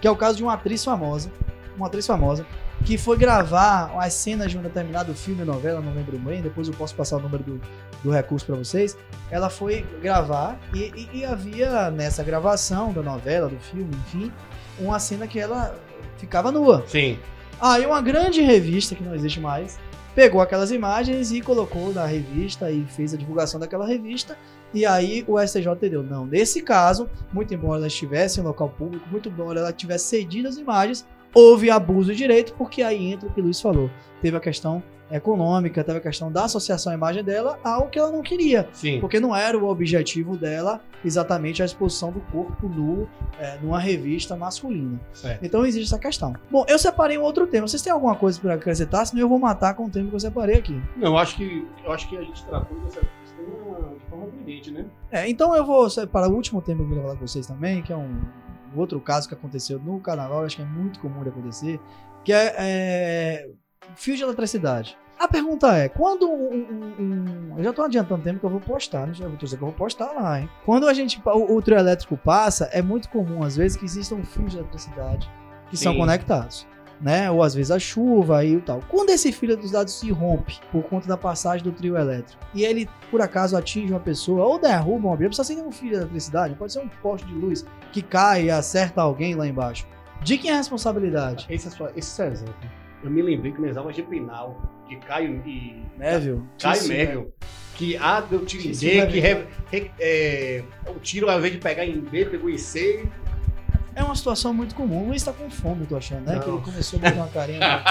Speaker 1: que é o caso de uma atriz famosa, uma atriz famosa, que foi gravar as cenas de um determinado filme novela, não lembro bem, depois eu posso passar o número do, do recurso para vocês. Ela foi gravar e, e, e, havia nessa gravação da novela, do filme, enfim, uma cena que ela ficava nua.
Speaker 2: Sim.
Speaker 1: Aí uma grande revista, que não existe mais, pegou aquelas imagens e colocou na revista e fez a divulgação daquela revista e aí o STJ entendeu, não, nesse caso, muito embora ela estivesse em local público, muito embora ela tivesse cedido as imagens, houve abuso de direito, porque aí entra o que o Luiz falou. Teve a questão econômica, teve a questão da associação à imagem dela ao que ela não queria.
Speaker 2: Sim.
Speaker 1: Porque não era o objetivo dela exatamente a exposição do corpo nu é, numa revista masculina.
Speaker 2: Certo.
Speaker 1: Então existe essa questão. Bom, eu separei um outro tema. Vocês têm alguma coisa para acrescentar? Senão eu vou matar com o tema que eu separei aqui.
Speaker 2: Não, eu acho que, eu acho que a gente tratou dessa questão de forma brilhante, né?
Speaker 1: É, então eu vou separar o último tema que eu vou falar com vocês também, que é um outro caso que aconteceu no carnaval, acho que é muito comum de acontecer, que é, é fio de eletricidade. A pergunta é, quando um, um, um, Eu já tô adiantando tempo que eu vou postar, né? Já vou dizer que eu vou postar lá, hein? Quando a gente. O, o trio elétrico passa, é muito comum, às vezes, que existam fios de eletricidade que Sim. são conectados. Né? Ou às vezes a chuva e tal. Quando esse fio dos dados se rompe por conta da passagem do trio elétrico e ele por acaso atinge uma pessoa ou derruba uma precisa ser um fio de eletricidade, pode ser um poste de luz que cai e acerta alguém lá embaixo. De quem é a responsabilidade?
Speaker 2: Esse é, só, esse é exemplo. Eu me lembrei que nas aulas de penal de Caio e.
Speaker 1: Neville.
Speaker 2: Caio Neville. Que a de eu tiro em D, que re, re, é, o tiro ao invés de pegar em B, pegou em C.
Speaker 1: É uma situação muito comum. O Luiz tá com fome, tô achando, né? Não. Que ele começou a botar uma carinha.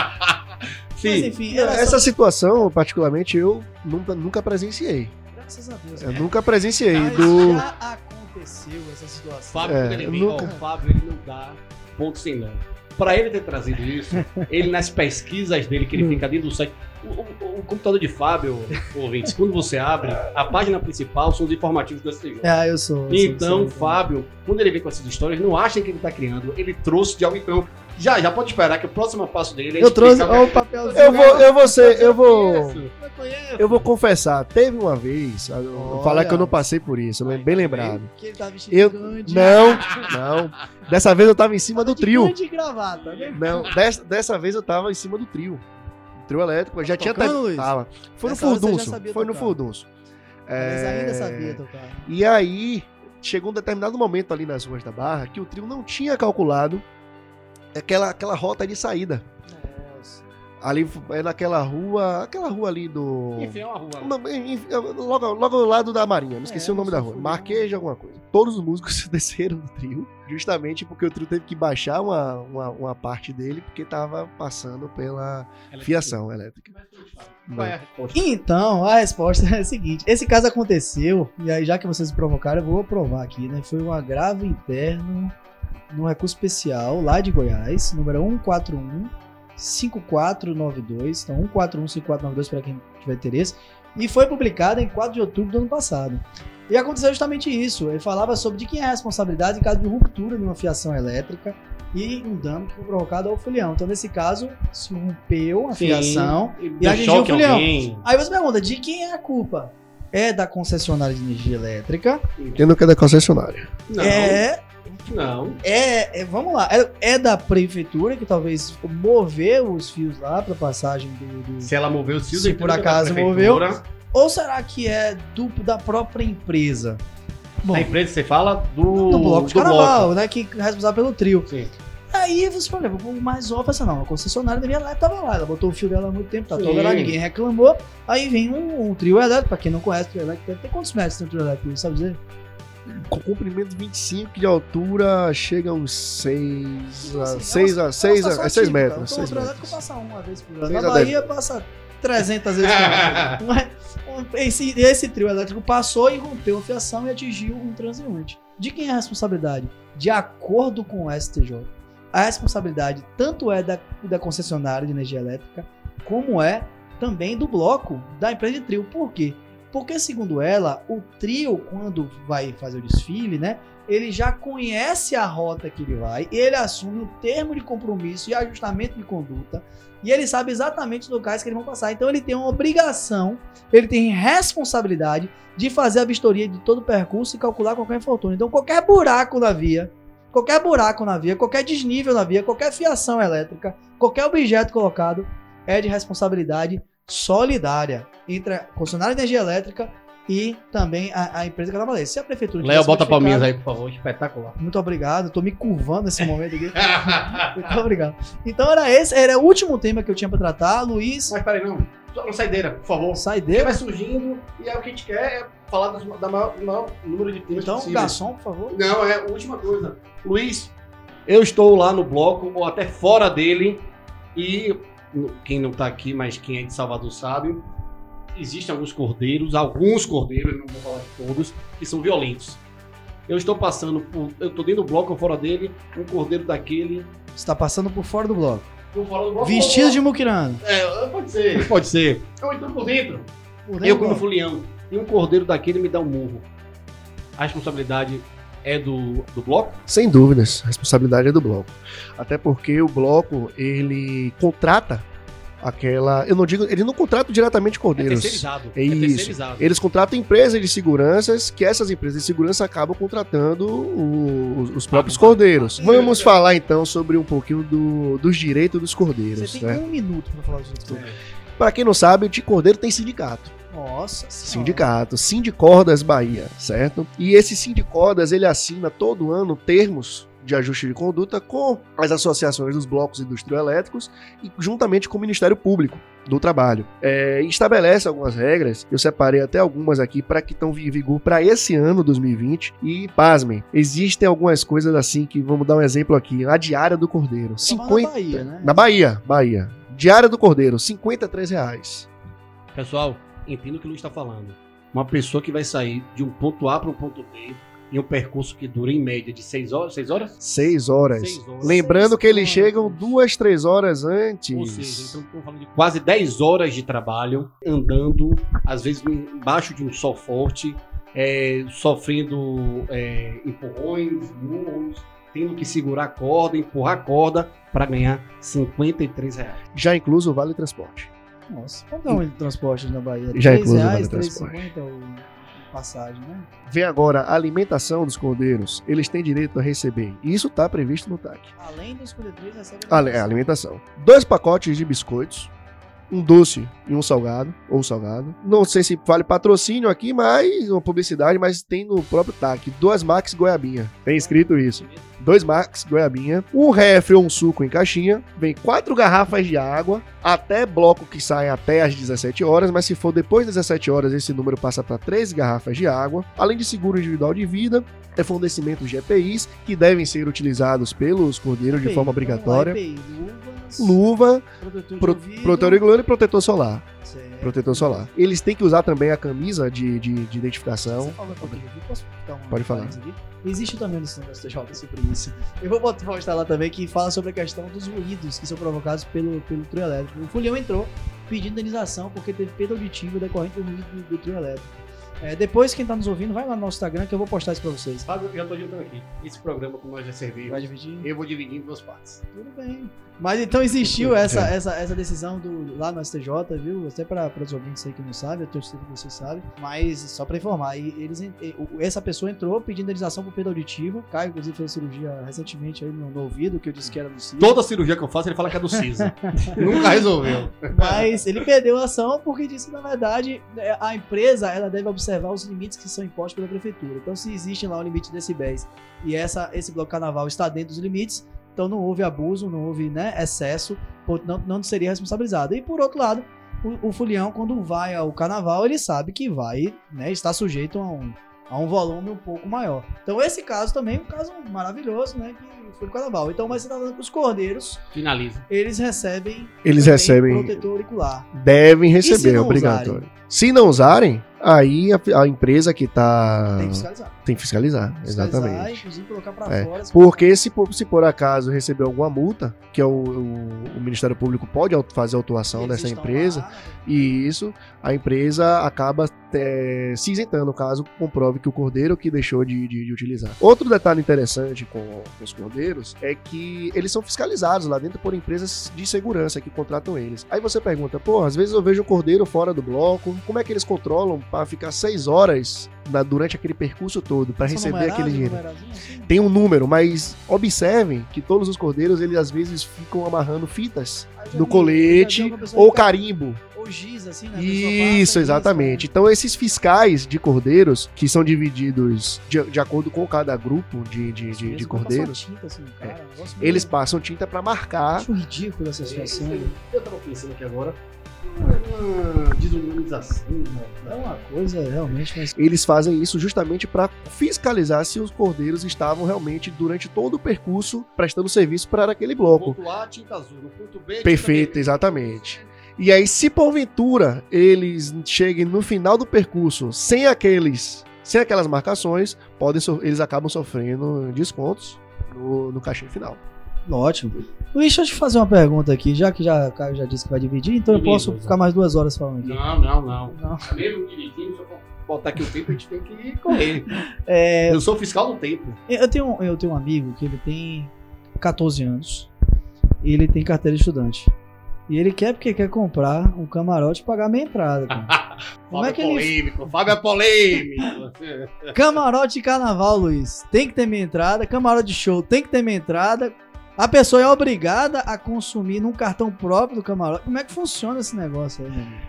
Speaker 3: Sim. Mas enfim. Essa só... situação, particularmente, eu nunca, nunca presenciei.
Speaker 1: Graças a Deus.
Speaker 3: Eu né? nunca presenciei. Mas do...
Speaker 1: já aconteceu essa situação.
Speaker 2: Fábio, é, ele nunca... o Fábio ele não dá ponto sem não para ele ter trazido isso, ele nas pesquisas dele, que ele fica dentro do site. O, o, o computador de Fábio, ouvintes, quando você abre, a página principal são os informativos do STJ.
Speaker 1: Ah, eu sou. Eu
Speaker 2: então,
Speaker 1: sou,
Speaker 2: Fábio, quando ele vem com essas histórias, não achem que ele está criando, ele trouxe de algo. Então, Já, já pode esperar que o próximo passo dele é
Speaker 1: Eu trouxe o papelzinho.
Speaker 3: Eu vou, eu vou ser, eu vou. Eu vou confessar, teve uma vez, eu vou
Speaker 1: Olha.
Speaker 3: falar que eu não passei por isso,
Speaker 2: Ai,
Speaker 3: bem lembrado.
Speaker 1: Que ele vestido
Speaker 3: Eu-
Speaker 1: de grande.
Speaker 3: Não, não. Dessa vez eu tava em cima do
Speaker 1: De
Speaker 3: trio.
Speaker 1: grande gravata, né?
Speaker 3: Não, dessa, dessa vez eu tava em cima do trio. Trio elétrico, eu já tinha
Speaker 1: tocando?
Speaker 3: Tava. Foi no Furdunço.
Speaker 1: sabia
Speaker 3: Foi no. Furdunço.
Speaker 1: Mas ainda
Speaker 3: É,
Speaker 1: sabia tocar.
Speaker 3: E aí, chegou um determinado momento ali nas ruas da Barra que o trio não tinha calculado aquela, aquela rota de saída.
Speaker 1: Nossa.
Speaker 3: Ali é naquela rua. Aquela rua ali do.
Speaker 2: Enfim, é uma rua.
Speaker 3: Enfim, Logo, logo ao lado da Marinha, me esqueci
Speaker 1: É,
Speaker 3: o nome
Speaker 1: não
Speaker 3: da rua. de alguma coisa. Todos os músicos desceram do trio, justamente porque o trio teve que baixar uma, uma, uma parte dele, porque tava passando pela fiação elétrica.
Speaker 2: Qual é a resposta?
Speaker 1: Então, a resposta é a seguinte: esse caso aconteceu, e aí, já que vocês me provocaram, eu vou provar aqui, né? Foi um agravo interno no recurso especial lá de Goiás, número 141 5492. Então, 141 5492 para quem tiver interesse. E foi publicado em 4 de outubro do ano passado. E aconteceu justamente isso. Ele falava sobre de quem é a responsabilidade em caso de ruptura de uma fiação elétrica e um dano que foi provocado ao filião. Então, nesse caso, se rompeu a fiação.
Speaker 2: e,
Speaker 1: e atingiu o
Speaker 2: alguém.
Speaker 1: Aí você pergunta, de quem é a culpa? É da concessionária de energia elétrica?
Speaker 3: Entendo que é da concessionária.
Speaker 2: Não,
Speaker 1: É,
Speaker 2: não.
Speaker 1: é, é- vamos lá, é, é da prefeitura que talvez moveu os fios lá para passagem do, do-
Speaker 2: Se ela moveu os fios,
Speaker 1: Se por
Speaker 2: é
Speaker 1: acaso
Speaker 2: prefeitura.
Speaker 1: Ou será que é do, da própria empresa? Bom,
Speaker 2: A empresa você fala do,
Speaker 1: do bloco de
Speaker 2: do
Speaker 1: carnaval, né? Que é responsável pelo trio.
Speaker 2: Sim.
Speaker 1: Aí você fala, o mais óbvio é essa não, a concessionária da minha lá tava lá, ela botou o fio dela há muito tempo, tá
Speaker 2: Sim.
Speaker 1: toda lá, ninguém reclamou. Aí vem um, um trio elétrico, pra quem não conhece o trio elétrico, deve ter quantos metros tem um trio elétrico, sabe dizer?
Speaker 3: Com comprimento 25 de altura, chega uns 6 a
Speaker 1: Assim,
Speaker 3: 6
Speaker 1: é
Speaker 3: a 6
Speaker 1: é
Speaker 3: a
Speaker 1: situação
Speaker 3: 6
Speaker 1: típica.
Speaker 3: metros,
Speaker 1: Então,
Speaker 3: 6
Speaker 1: o trio elétrico
Speaker 3: metros.
Speaker 1: passa uma vez por ano. Na. Bahia passa 300 vezes por ano. Um- esse, esse trio elétrico passou e rompeu a fiação e atingiu um transeunte. De quem é a responsabilidade? De acordo com o STJ, a responsabilidade tanto é da, da concessionária de energia elétrica, como é também do bloco da empresa de trio. Por quê? Porque, segundo ela, o trio, quando vai fazer o desfile, né? Ele já conhece a rota que ele vai, ele assume o termo de compromisso e ajustamento de conduta, e ele sabe exatamente os locais que eles vão passar. Então, ele tem uma obrigação, ele tem responsabilidade de fazer a vistoria de todo o percurso e calcular qualquer infortúnio. Então, qualquer buraco na via, qualquer buraco na via, qualquer desnível na via, qualquer fiação elétrica, qualquer objeto colocado é de responsabilidade solidária entre a concessionária de energia elétrica e também a, a empresa canabalense. Se a prefeitura
Speaker 2: Léo, bota palminhas aí, por favor. Espetacular.
Speaker 1: Muito obrigado, tô me curvando nesse momento aqui. Muito obrigado. Então era esse, era o último tema que eu tinha pra tratar. Luiz,
Speaker 2: Mas peraí, não. Só uma saideira, por favor. Porque
Speaker 1: saideira.
Speaker 2: vai surgindo e é o que a gente quer é falar dos, da maior, do maior número de temas
Speaker 1: Então,
Speaker 2: possíveis.
Speaker 1: garçom, por favor.
Speaker 2: Não, é a última coisa. Luiz, eu estou lá no bloco, ou até fora dele, e quem não tá aqui, mas quem é de Salvador sabe, existem alguns cordeiros, alguns cordeiros, não vou falar de todos, que são violentos. Eu estou passando por. Eu estou dentro do bloco ou fora dele, um cordeiro daquele.
Speaker 1: Você tá passando por fora do bloco.
Speaker 2: Por fora do bloco.
Speaker 1: Vestido de muquirano.
Speaker 2: É, pode ser. Pode ser. Ou então por dentro.
Speaker 1: Por dentro
Speaker 2: Eu, como fulião, e um cordeiro daquele me dá um murro. A responsabilidade é do, do bloco?
Speaker 3: Sem dúvidas, a responsabilidade é do bloco. Até porque o bloco, ele contrata aquela. Eu não digo. Ele não contrata diretamente
Speaker 2: É
Speaker 3: cordeiros.
Speaker 2: terceirizado.
Speaker 3: É isso.
Speaker 2: terceirizado.
Speaker 3: Eles contratam empresas de seguranças, que essas empresas de segurança acabam contratando o- os, os próprios
Speaker 2: Ah,
Speaker 3: cordeiros.
Speaker 2: ah,
Speaker 3: Vamos
Speaker 2: sim.
Speaker 3: falar então sobre um pouquinho do- dos direitos dos cordeiros.
Speaker 1: Você tem
Speaker 3: Né?
Speaker 1: um minuto pra falar dos outros.
Speaker 2: É.
Speaker 3: Para quem não sabe, o de cordeiro tem sindicato.
Speaker 1: Nossa senhora.
Speaker 3: Sindicato, Sindicordas Bahia, certo? E esse Sindicordas, ele assina todo ano termos de ajuste de conduta com as associações dos blocos industrioelétricos e juntamente com o Ministério Público do Trabalho. É, estabelece algumas regras, eu separei até algumas aqui para que estão em vigor para esse ano 2020 e pasmem, existem algumas coisas assim que vamos dar um exemplo aqui, a diária do Cordeiro,
Speaker 1: Tá falando
Speaker 3: 50
Speaker 1: da Bahia, né?
Speaker 3: na Bahia, Bahia. Diária do Cordeiro, 53 reais.
Speaker 2: Pessoal, entenda o que o Luiz está falando. Uma pessoa que vai sair de um ponto A para um ponto B em um percurso que dura em média de 6 horas, 6 horas?
Speaker 3: Seis horas.
Speaker 2: Seis horas.
Speaker 3: Lembrando que eles
Speaker 1: Seis
Speaker 3: chegam duas, três horas antes.
Speaker 2: Ou seja, então estamos falando de quase 10 horas de trabalho andando, às vezes embaixo de um sol forte, é, sofrendo é, empurrões, murros, tendo que segurar a corda, empurrar a corda para ganhar 53 reais.
Speaker 3: Já incluso o Vale Transporte.
Speaker 1: Nossa, quanto é um transporte na Bahia?
Speaker 3: Já
Speaker 1: 3
Speaker 3: incluso o
Speaker 1: reais,
Speaker 3: vale
Speaker 1: 3,50 o passagem, né?
Speaker 3: Vem agora a alimentação dos cordeiros. Eles têm direito a receber. E isso está previsto no TAC.
Speaker 1: Além dos 53, recebe
Speaker 3: Ale- é, alimentação. Dois pacotes de biscoitos, um doce e um salgado, ou salgado. Não sei se vale patrocínio aqui, mas uma publicidade, mas tem no próprio TAC. Duas Max Goiabinha. Tem escrito isso. Dois Max Goiabinha, um refri ou um suco em caixinha, vem quatro garrafas de água, até bloco que sai até às 17 horas, mas se for depois das 17 horas, esse número passa para 13 garrafas de água, além de seguro individual de vida, é fornecimento de EPIs, que devem ser utilizados pelos cordeiros de forma obrigatória. Luva,
Speaker 1: protetor de
Speaker 3: pro, protetor e protetor solar.
Speaker 1: certo.
Speaker 3: Protetor solar. Eles têm que usar também a camisa de, de, de identificação.
Speaker 1: Você falou comigo aqui, posso dar uma
Speaker 3: Pode falar.
Speaker 1: aqui? Existe também no sistema STJ sobre isso. Eu vou postar lá também que fala sobre a questão dos ruídos que são provocados pelo, pelo trio elétrico. O Fulião entrou pedindo indenização porque teve perda auditiva decorrente do ruído do, do trio elétrico. É, depois, quem tá nos ouvindo, vai lá no nosso Instagram que eu vou postar isso pra vocês.
Speaker 2: Fábio, eu já tô adiantando aqui. Esse programa que nós já
Speaker 1: Vai
Speaker 2: servimos,
Speaker 1: dividir?
Speaker 2: eu vou dividir em duas partes.
Speaker 1: Tudo bem. Mas então existiu essa, essa, essa decisão do, lá no STJ, viu? Até para os ouvintes aí que não sabem, eu tenho certeza que vocês sabem. Mas só para informar, e eles, e- essa pessoa entrou pedindo indenização por perda auditiva. Caio, inclusive, fez cirurgia recentemente aí no, no ouvido, que eu disse que era do CIS.
Speaker 2: Toda cirurgia que eu faço, ele fala que é do CISA. Nunca resolveu.
Speaker 1: Mas ele perdeu a ação porque disse que, na verdade, é, a empresa ela deve observar os limites que são impostos pela prefeitura. Então, se existe lá um limite de decibéis e essa, esse bloco carnaval está dentro dos limites, então não houve abuso, não houve né, excesso, não, não seria responsabilizado. E por outro lado, o, o Fulião, quando vai ao carnaval, ele sabe que vai né, estar sujeito a um, a um volume um pouco maior. Então, esse caso também é um caso maravilhoso, né? Que foi o carnaval. Então, mas você tá os cordeiros,
Speaker 2: Finaliza.
Speaker 1: eles recebem
Speaker 3: Eles recebem,
Speaker 1: protetor auricular.
Speaker 3: devem receber, é obrigatório. Se não usarem, aí a, a empresa que tá.
Speaker 1: Tem que fiscalizar.
Speaker 3: Tem que fiscalizar,
Speaker 1: Fiscalizar,
Speaker 3: exatamente.
Speaker 1: inclusive colocar pra
Speaker 3: É,
Speaker 1: fora.
Speaker 3: Porque se por, se por acaso receber alguma multa, que é o, o- o Ministério Público pode auto- fazer autuação
Speaker 1: eles
Speaker 3: dessa empresa,
Speaker 1: lá,
Speaker 3: e isso, a empresa acaba é, se isentando caso comprove que o cordeiro que deixou de, de- de utilizar. Outro detalhe interessante com, com os cordeiros é que eles são fiscalizados lá dentro por empresas de segurança que contratam eles. Aí você pergunta, pô, às vezes eu vejo o cordeiro fora do bloco, como é que eles controlam para ficar seis horas na- durante aquele percurso todo para receber aquele dinheiro?
Speaker 1: numeradinho assim?
Speaker 3: Tem um número, mas observem que todos os cordeiros, eles às vezes ficam amarrando fitas no colete ou
Speaker 1: ficar-
Speaker 3: carimbo.
Speaker 1: Giz, assim, né?
Speaker 3: Isso,
Speaker 1: giz,
Speaker 3: exatamente.
Speaker 1: né?
Speaker 3: Então, esses fiscais de cordeiros, que são divididos de, de acordo com cada grupo de, de, de, de cordeiros,
Speaker 1: tinta, assim, cara, negócio meio-
Speaker 3: eles passam tinta para marcar.
Speaker 1: Acho ridículo essa situação. né?
Speaker 2: Eu tava pensando aqui agora. Uma desumanização.
Speaker 1: É uma coisa realmente, mas
Speaker 3: Eles fazem isso justamente para fiscalizar se os cordeiros estavam realmente durante todo o percurso prestando serviço para aquele bloco.
Speaker 2: Ponto A, tinta azul. No ponto B,
Speaker 3: Perfeito, exatamente. E aí, se porventura eles cheguem no final do percurso sem aqueles, sem aquelas marcações, podem so- eles acabam sofrendo descontos no, no cachê final.
Speaker 1: ótimo. Luiz, deixa eu te fazer uma pergunta aqui, já que já, o Caio já disse que vai dividir, então eu posso ficar mais duas horas falando aqui.
Speaker 2: Não, não, não.
Speaker 1: Não.
Speaker 2: Mesmo direitinho, se eu for botar aqui o tempo, a gente tem que correr.
Speaker 1: É,
Speaker 2: Eu sou fiscal do tempo.
Speaker 1: Eu tenho, eu tenho um amigo que ele tem 14 anos. E ele tem carteira de estudante. E ele quer porque quer comprar um camarote e pagar meia entrada. cara. Como
Speaker 2: Fábio
Speaker 1: é que
Speaker 2: é
Speaker 1: ele.
Speaker 2: polêmico. Fábio é polêmico.
Speaker 1: Camarote de carnaval, Luiz. Tem que ter meia entrada. Camarote de show tem que ter meia entrada. A pessoa é obrigada a consumir num cartão próprio do camarote. Como é que funciona esse negócio aí, meu amigo?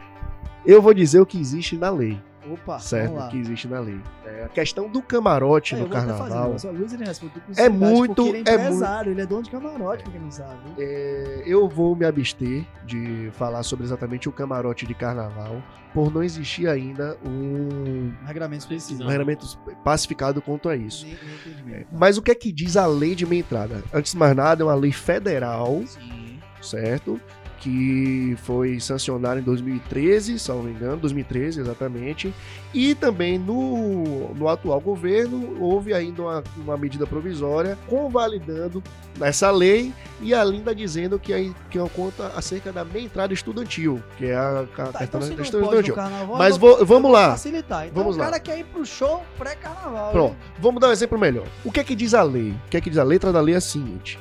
Speaker 3: Eu vou dizer o que existe na lei,
Speaker 1: Opa,
Speaker 3: certo? que existe na lei. É, a questão do camarote
Speaker 1: É,
Speaker 3: no
Speaker 1: fazer
Speaker 3: carnaval.
Speaker 1: O Luiz ele responde com
Speaker 3: É
Speaker 1: sinceridade,
Speaker 3: muito-
Speaker 1: porque ele é
Speaker 3: é muito-
Speaker 1: empresário, ele é dono de camarote, pra quem não sabe. viu?
Speaker 3: É, eu vou me abster de falar sobre exatamente o camarote de carnaval, por não existir ainda um,
Speaker 1: regramento específico.
Speaker 3: um regramento pacificado quanto a isso.
Speaker 1: Nem- nem.
Speaker 3: Mas o que é que diz a lei de meia entrada? Antes de mais nada, é uma lei federal,
Speaker 1: Sim.
Speaker 3: certo? Que foi sancionado em 2013, se não me engano, 2013 exatamente, e também no, no atual governo houve ainda uma, uma medida provisória convalidando essa lei e ainda dizendo que, aí, que é conta acerca da meia entrada estudantil, que é a, a
Speaker 1: Tá,
Speaker 3: questão
Speaker 1: então
Speaker 3: estudantil.
Speaker 1: carnaval,
Speaker 3: Mas vou- vamos lá.
Speaker 1: Facilitar. Então
Speaker 3: Vamos
Speaker 1: o
Speaker 3: lá.
Speaker 1: cara quer ir pro show pré-carnaval.
Speaker 3: Pronto,
Speaker 1: né?
Speaker 3: vamos dar um exemplo melhor. O que é que diz a lei? O que é que diz a letra da lei é a seguinte: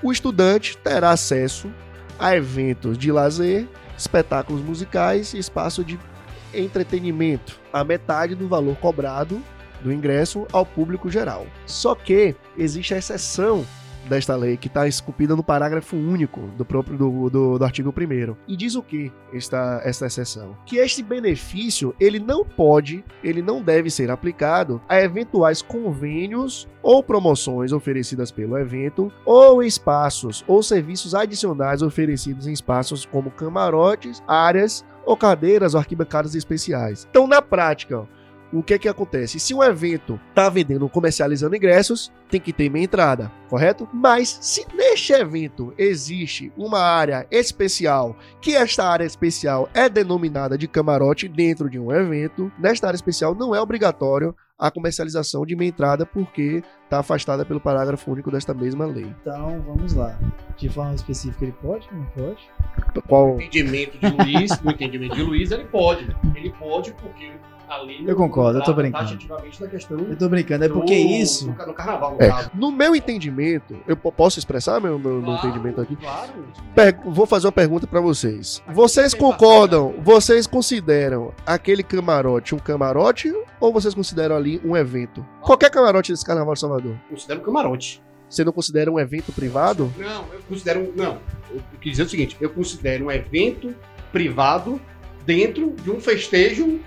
Speaker 3: o estudante terá acesso a eventos de lazer, espetáculos musicais e espaço de entretenimento, a metade do valor cobrado do ingresso ao público geral. Só que existe a exceção desta lei que está esculpida no parágrafo único do próprio do, do, do artigo 1 E diz o que esta, esta exceção? Que este benefício ele não pode, ele não deve ser aplicado a eventuais convênios ou promoções oferecidas pelo evento, ou espaços ou serviços adicionais oferecidos em espaços como camarotes, áreas ou cadeiras ou arquibancadas especiais. Então, na prática, o que é que acontece? Se um evento está vendendo, comercializando ingressos, tem que ter meia entrada, correto? Mas se neste evento existe uma área especial, que esta área especial é denominada de camarote dentro de um evento, nesta área especial não é obrigatório a comercialização de meia entrada porque está afastada pelo parágrafo único desta mesma lei.
Speaker 1: Então, vamos lá. De forma específica, ele pode? Não pode?
Speaker 3: Qual
Speaker 2: No entendimento de Luiz, no entendimento de Luiz, ele pode. Ele pode porque ali
Speaker 1: Eu concordo, eu tô brincando.
Speaker 2: taxativamente da questão
Speaker 1: Eu tô brincando, é porque
Speaker 2: do-
Speaker 1: isso.
Speaker 2: No, carnaval, no
Speaker 3: É,
Speaker 2: caso.
Speaker 3: no meu entendimento, eu po- posso expressar meu, meu, meu
Speaker 2: Claro,
Speaker 3: entendimento aqui?
Speaker 2: Claro.
Speaker 3: Per- vou fazer uma pergunta pra vocês.
Speaker 2: Aqui
Speaker 3: Vocês concordam? Vocês consideram aquele camarote um camarote ou vocês consideram ali um evento? Qualquer camarote desse Carnaval de Salvador.
Speaker 2: Considero um camarote.
Speaker 3: Você não considera um evento privado?
Speaker 2: Não, eu considero. Não. Eu quis dizer o seguinte: eu considero um evento privado dentro de um festejo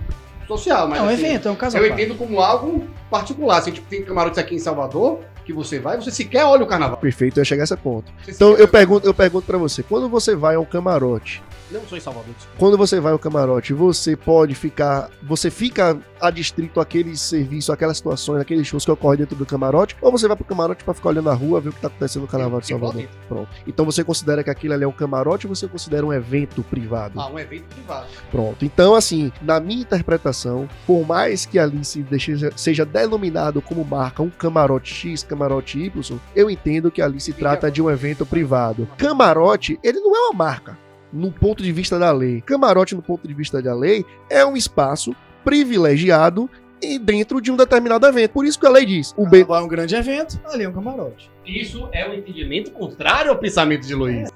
Speaker 2: social. Mas,
Speaker 1: É um
Speaker 2: assim,
Speaker 1: evento, é um caso à
Speaker 2: Eu
Speaker 1: parte.
Speaker 2: entendo como algo particular. Assim, tipo, tem camarotes aqui em Salvador que você vai, você sequer olha o carnaval.
Speaker 3: Perfeito, eu ia chegar a esse ponto.
Speaker 2: Você
Speaker 3: Então eu pergunto, eu pergunto para você, quando você vai a um camarote,
Speaker 2: Não sou em Salvador. desculpa.
Speaker 3: quando você vai ao camarote, você pode ficar, você fica adstrito àquele serviço, àquelas situações, àqueles shows que ocorrem dentro do camarote, ou você vai pro camarote para ficar olhando a rua, ver o que tá acontecendo no Carnaval de
Speaker 2: lá
Speaker 3: Salvador? Pronto. Então você considera que aquilo ali é um camarote ou você considera um evento privado?
Speaker 2: Ah, um evento privado.
Speaker 3: Pronto. Então, assim, na minha interpretação, por mais que ali se deixe- seja denominado como marca um camarote X, camarote Y, eu entendo que ali se trata de um evento privado. Camarote, ele não é uma marca. No ponto de vista da lei. Camarote, no ponto de vista da lei, é um espaço privilegiado e dentro de um determinado evento. Por isso que a lei diz: o bem.
Speaker 1: Carnaval é um grande evento, ali é um camarote.
Speaker 2: Isso é um entendimento contrário ao pensamento de Luiz.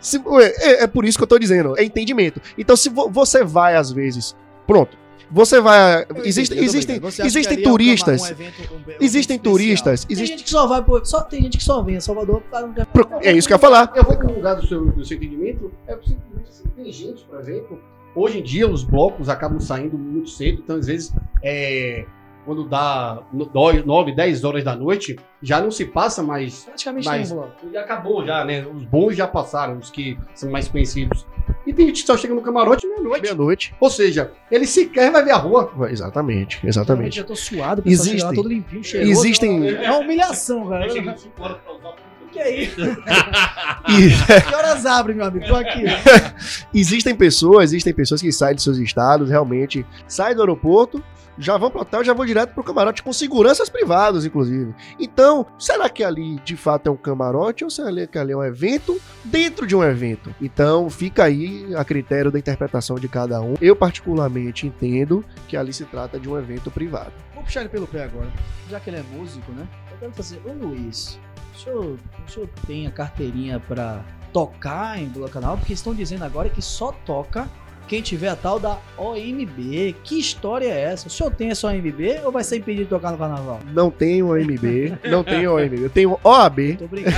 Speaker 3: Se- é, é por isso que eu tô dizendo, é entendimento. Então, se vo- você vai às vezes, pronto, você vai,
Speaker 1: Eu
Speaker 3: existem,
Speaker 1: entendi,
Speaker 3: existem, existem
Speaker 1: é um
Speaker 3: turistas,
Speaker 1: um evento- um- um
Speaker 3: existem
Speaker 1: especial.
Speaker 3: turistas,
Speaker 1: Tem
Speaker 3: existe,
Speaker 1: gente que só vai só tem gente que só vem a Salvador por causa do
Speaker 3: Pro- é isso que eu ia falar.
Speaker 2: Eu vou com o lugar do seu, do seu entendimento. É simplesmente assim, tem gente, por exemplo. Hoje em dia os blocos acabam saindo muito cedo, então às vezes é, quando dá 9, 10 horas da noite, já não se passa mais.
Speaker 1: Praticamente um bloco.
Speaker 2: Já acabou, já, né? Os bons já passaram, os que são mais conhecidos. E tem gente que só chega no camarote meia-noite.
Speaker 3: meia-noite.
Speaker 2: Ou seja, ele sequer vai ver a rua.
Speaker 3: Exatamente, exatamente.
Speaker 1: já tô suado, o pessoal
Speaker 3: Existem-
Speaker 1: todo limpinho, cheiroso.
Speaker 3: Existem
Speaker 1: É uma humilhação,
Speaker 2: horas pra usar tudo.
Speaker 1: Que é isso?
Speaker 3: e-
Speaker 1: Que horas abre, meu amigo? Tô aqui.
Speaker 3: existem pessoas, existem pessoas que saem de seus estados, realmente, saem do aeroporto, já vão pro hotel, já vão direto pro camarote com seguranças privadas, inclusive. Então, será que ali de fato é um camarote ou será que ali é um evento dentro de um evento? Então, fica aí a critério da interpretação de cada um. Eu particularmente entendo que ali se trata de um evento privado.
Speaker 1: Vou puxar ele pelo pé agora. Já que ele é músico, né? Eu quero fazer. Ô Luiz, o senhor, o senhor tem a carteirinha pra tocar em Bloco Canal? Porque estão dizendo agora que só toca quem tiver a tal da OMB. Que história é essa? O senhor tem essa OMB ou vai ser impedido de tocar no carnaval?
Speaker 3: Não tenho OMB, não tenho OMB, eu tenho OAB,
Speaker 1: Tô brincando.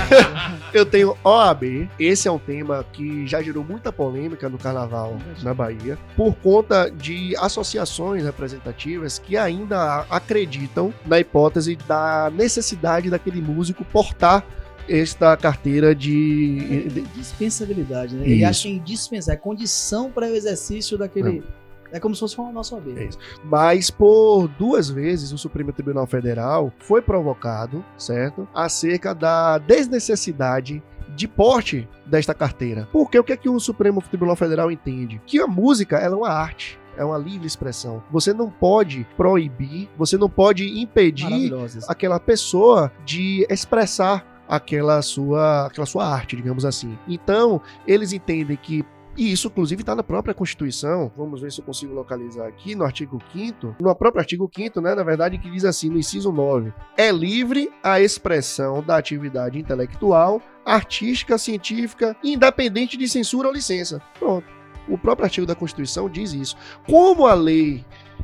Speaker 3: Eu tenho OAB. Esse é um tema que já gerou muita polêmica no carnaval na Bahia, por conta de associações representativas que ainda acreditam na hipótese da necessidade daquele músico portar esta carteira de. de-
Speaker 1: Dispensabilidade, né? Ele
Speaker 3: Isso.
Speaker 1: acha que é indispensável. É condição para o exercício daquele. É como se fosse uma nossa OAB.
Speaker 3: É. Mas por duas vezes o Supremo Tribunal Federal foi provocado, certo? Acerca da desnecessidade de porte desta carteira. Porque o que é que o Supremo Tribunal Federal entende? Que a música ela é uma arte é uma livre expressão. Você não pode proibir, você não pode impedir aquela pessoa de expressar aquela sua, aquela sua arte, digamos assim. Então, eles entendem que e isso, inclusive, está na própria Constituição. Vamos ver se eu consigo localizar aqui no artigo 5 No próprio artigo 5 né, na verdade, que diz assim, no inciso 9: é livre a expressão da atividade intelectual, artística, científica, independente de censura ou licença. Pronto. O próprio artigo da Constituição diz isso. Como a lei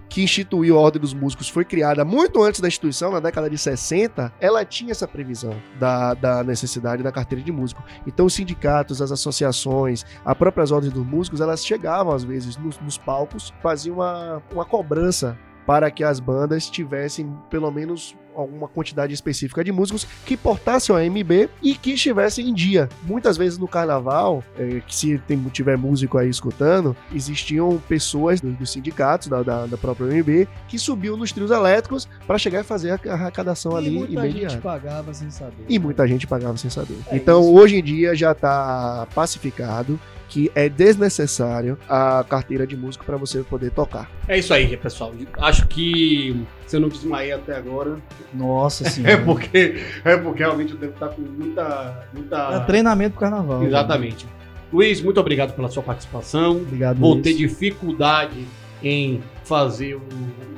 Speaker 3: que instituiu a Ordem dos Músicos foi criada muito antes da instituição, na década de 60, ela tinha essa previsão da, da necessidade da carteira de músico. Então, os sindicatos, as associações, as próprias Ordens dos Músicos, elas chegavam às vezes nos, nos palcos, faziam uma, uma cobrança para que as bandas tivessem pelo menos alguma quantidade específica de músicos que portassem o AMB e que estivessem em dia. Muitas vezes no carnaval, é, que se tem, tiver músico aí escutando, existiam pessoas dos, dos sindicatos da, da, da, própria AMB que subiam nos trios elétricos para chegar e fazer a arrecadação
Speaker 1: e
Speaker 3: ali
Speaker 1: muita imediata. gente pagava sem saber.
Speaker 3: E muita gente pagava sem saber. É então isso. hoje em dia já está pacificado que é desnecessário a carteira de músico para você poder tocar.
Speaker 2: É isso aí, pessoal. Acho que se eu não desmaiei até agora.
Speaker 1: Nossa senhora.
Speaker 2: É porque, é porque realmente eu devo estar com muita. muita...
Speaker 1: É treinamento pro carnaval.
Speaker 2: Né? Exatamente. Né? Luiz, muito obrigado pela sua participação.
Speaker 1: Obrigado,
Speaker 2: Vou
Speaker 1: Luiz.
Speaker 2: ter dificuldade em fazer o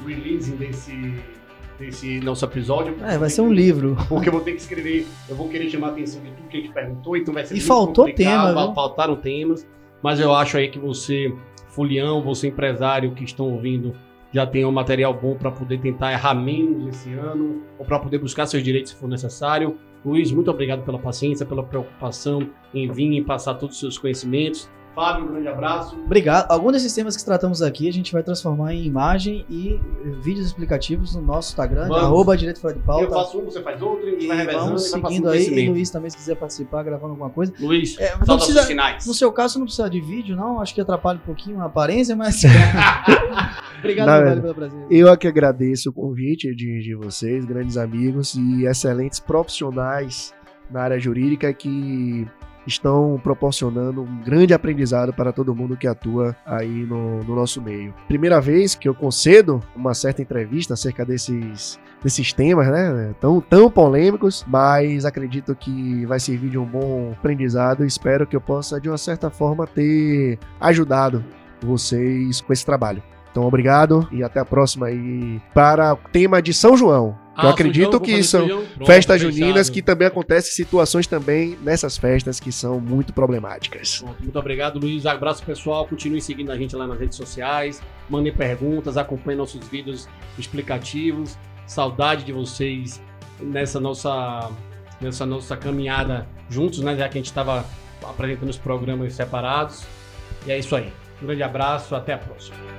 Speaker 2: release desse desse nosso episódio.
Speaker 1: É, vai ser um livro.
Speaker 2: Porque eu vou ter que escrever, eu vou querer chamar a atenção de tudo que a gente perguntou, então vai ser
Speaker 1: E faltou tema,
Speaker 2: viu? faltaram temas, mas eu acho aí que você, Fulião, você empresário que estão ouvindo, já tem um material bom para poder tentar errar menos esse ano, ou para poder buscar seus direitos se for necessário. Luiz, muito obrigado pela paciência, pela preocupação em vir e passar todos os seus conhecimentos. Fábio, um grande abraço.
Speaker 1: Obrigado. Alguns desses temas que tratamos aqui a gente vai transformar em imagem e vídeos explicativos no nosso Instagram, vamos. arroba Direito Fora de Pauta.
Speaker 2: Eu faço um, você faz outro, e,
Speaker 1: e vai revezando. Vamos seguindo aí. E Luiz também, se quiser participar, gravando alguma coisa.
Speaker 2: Luiz, é, não precisa, finais.
Speaker 1: No seu caso, não precisa de vídeo, não. Acho que atrapalha um pouquinho a aparência, mas. Obrigado,
Speaker 3: velho, pela presença. Eu é que agradeço o convite de, de vocês, grandes amigos e excelentes profissionais na área jurídica que estão proporcionando um grande aprendizado para todo mundo que atua aí no, no nosso meio. Primeira vez que eu concedo uma certa entrevista acerca desses desses temas, né? Tão, tão polêmicos, mas acredito que vai servir de um bom aprendizado. Espero que eu possa, de uma certa forma, ter ajudado vocês com esse trabalho. Então, obrigado e até a próxima aí para o tema de São João. Ah, eu acredito João, que são Pronto, festas juninas que também acontecem situações também nessas festas que são muito problemáticas.
Speaker 2: Pronto, muito obrigado, Luiz. Abraço pessoal. Continue seguindo a gente lá nas redes sociais. Mandem perguntas, acompanhem nossos vídeos explicativos. Saudade de vocês nessa nossa, nessa nossa caminhada juntos, né? Já que a gente estava apresentando os programas separados. E é isso aí. Um grande abraço, até a próxima.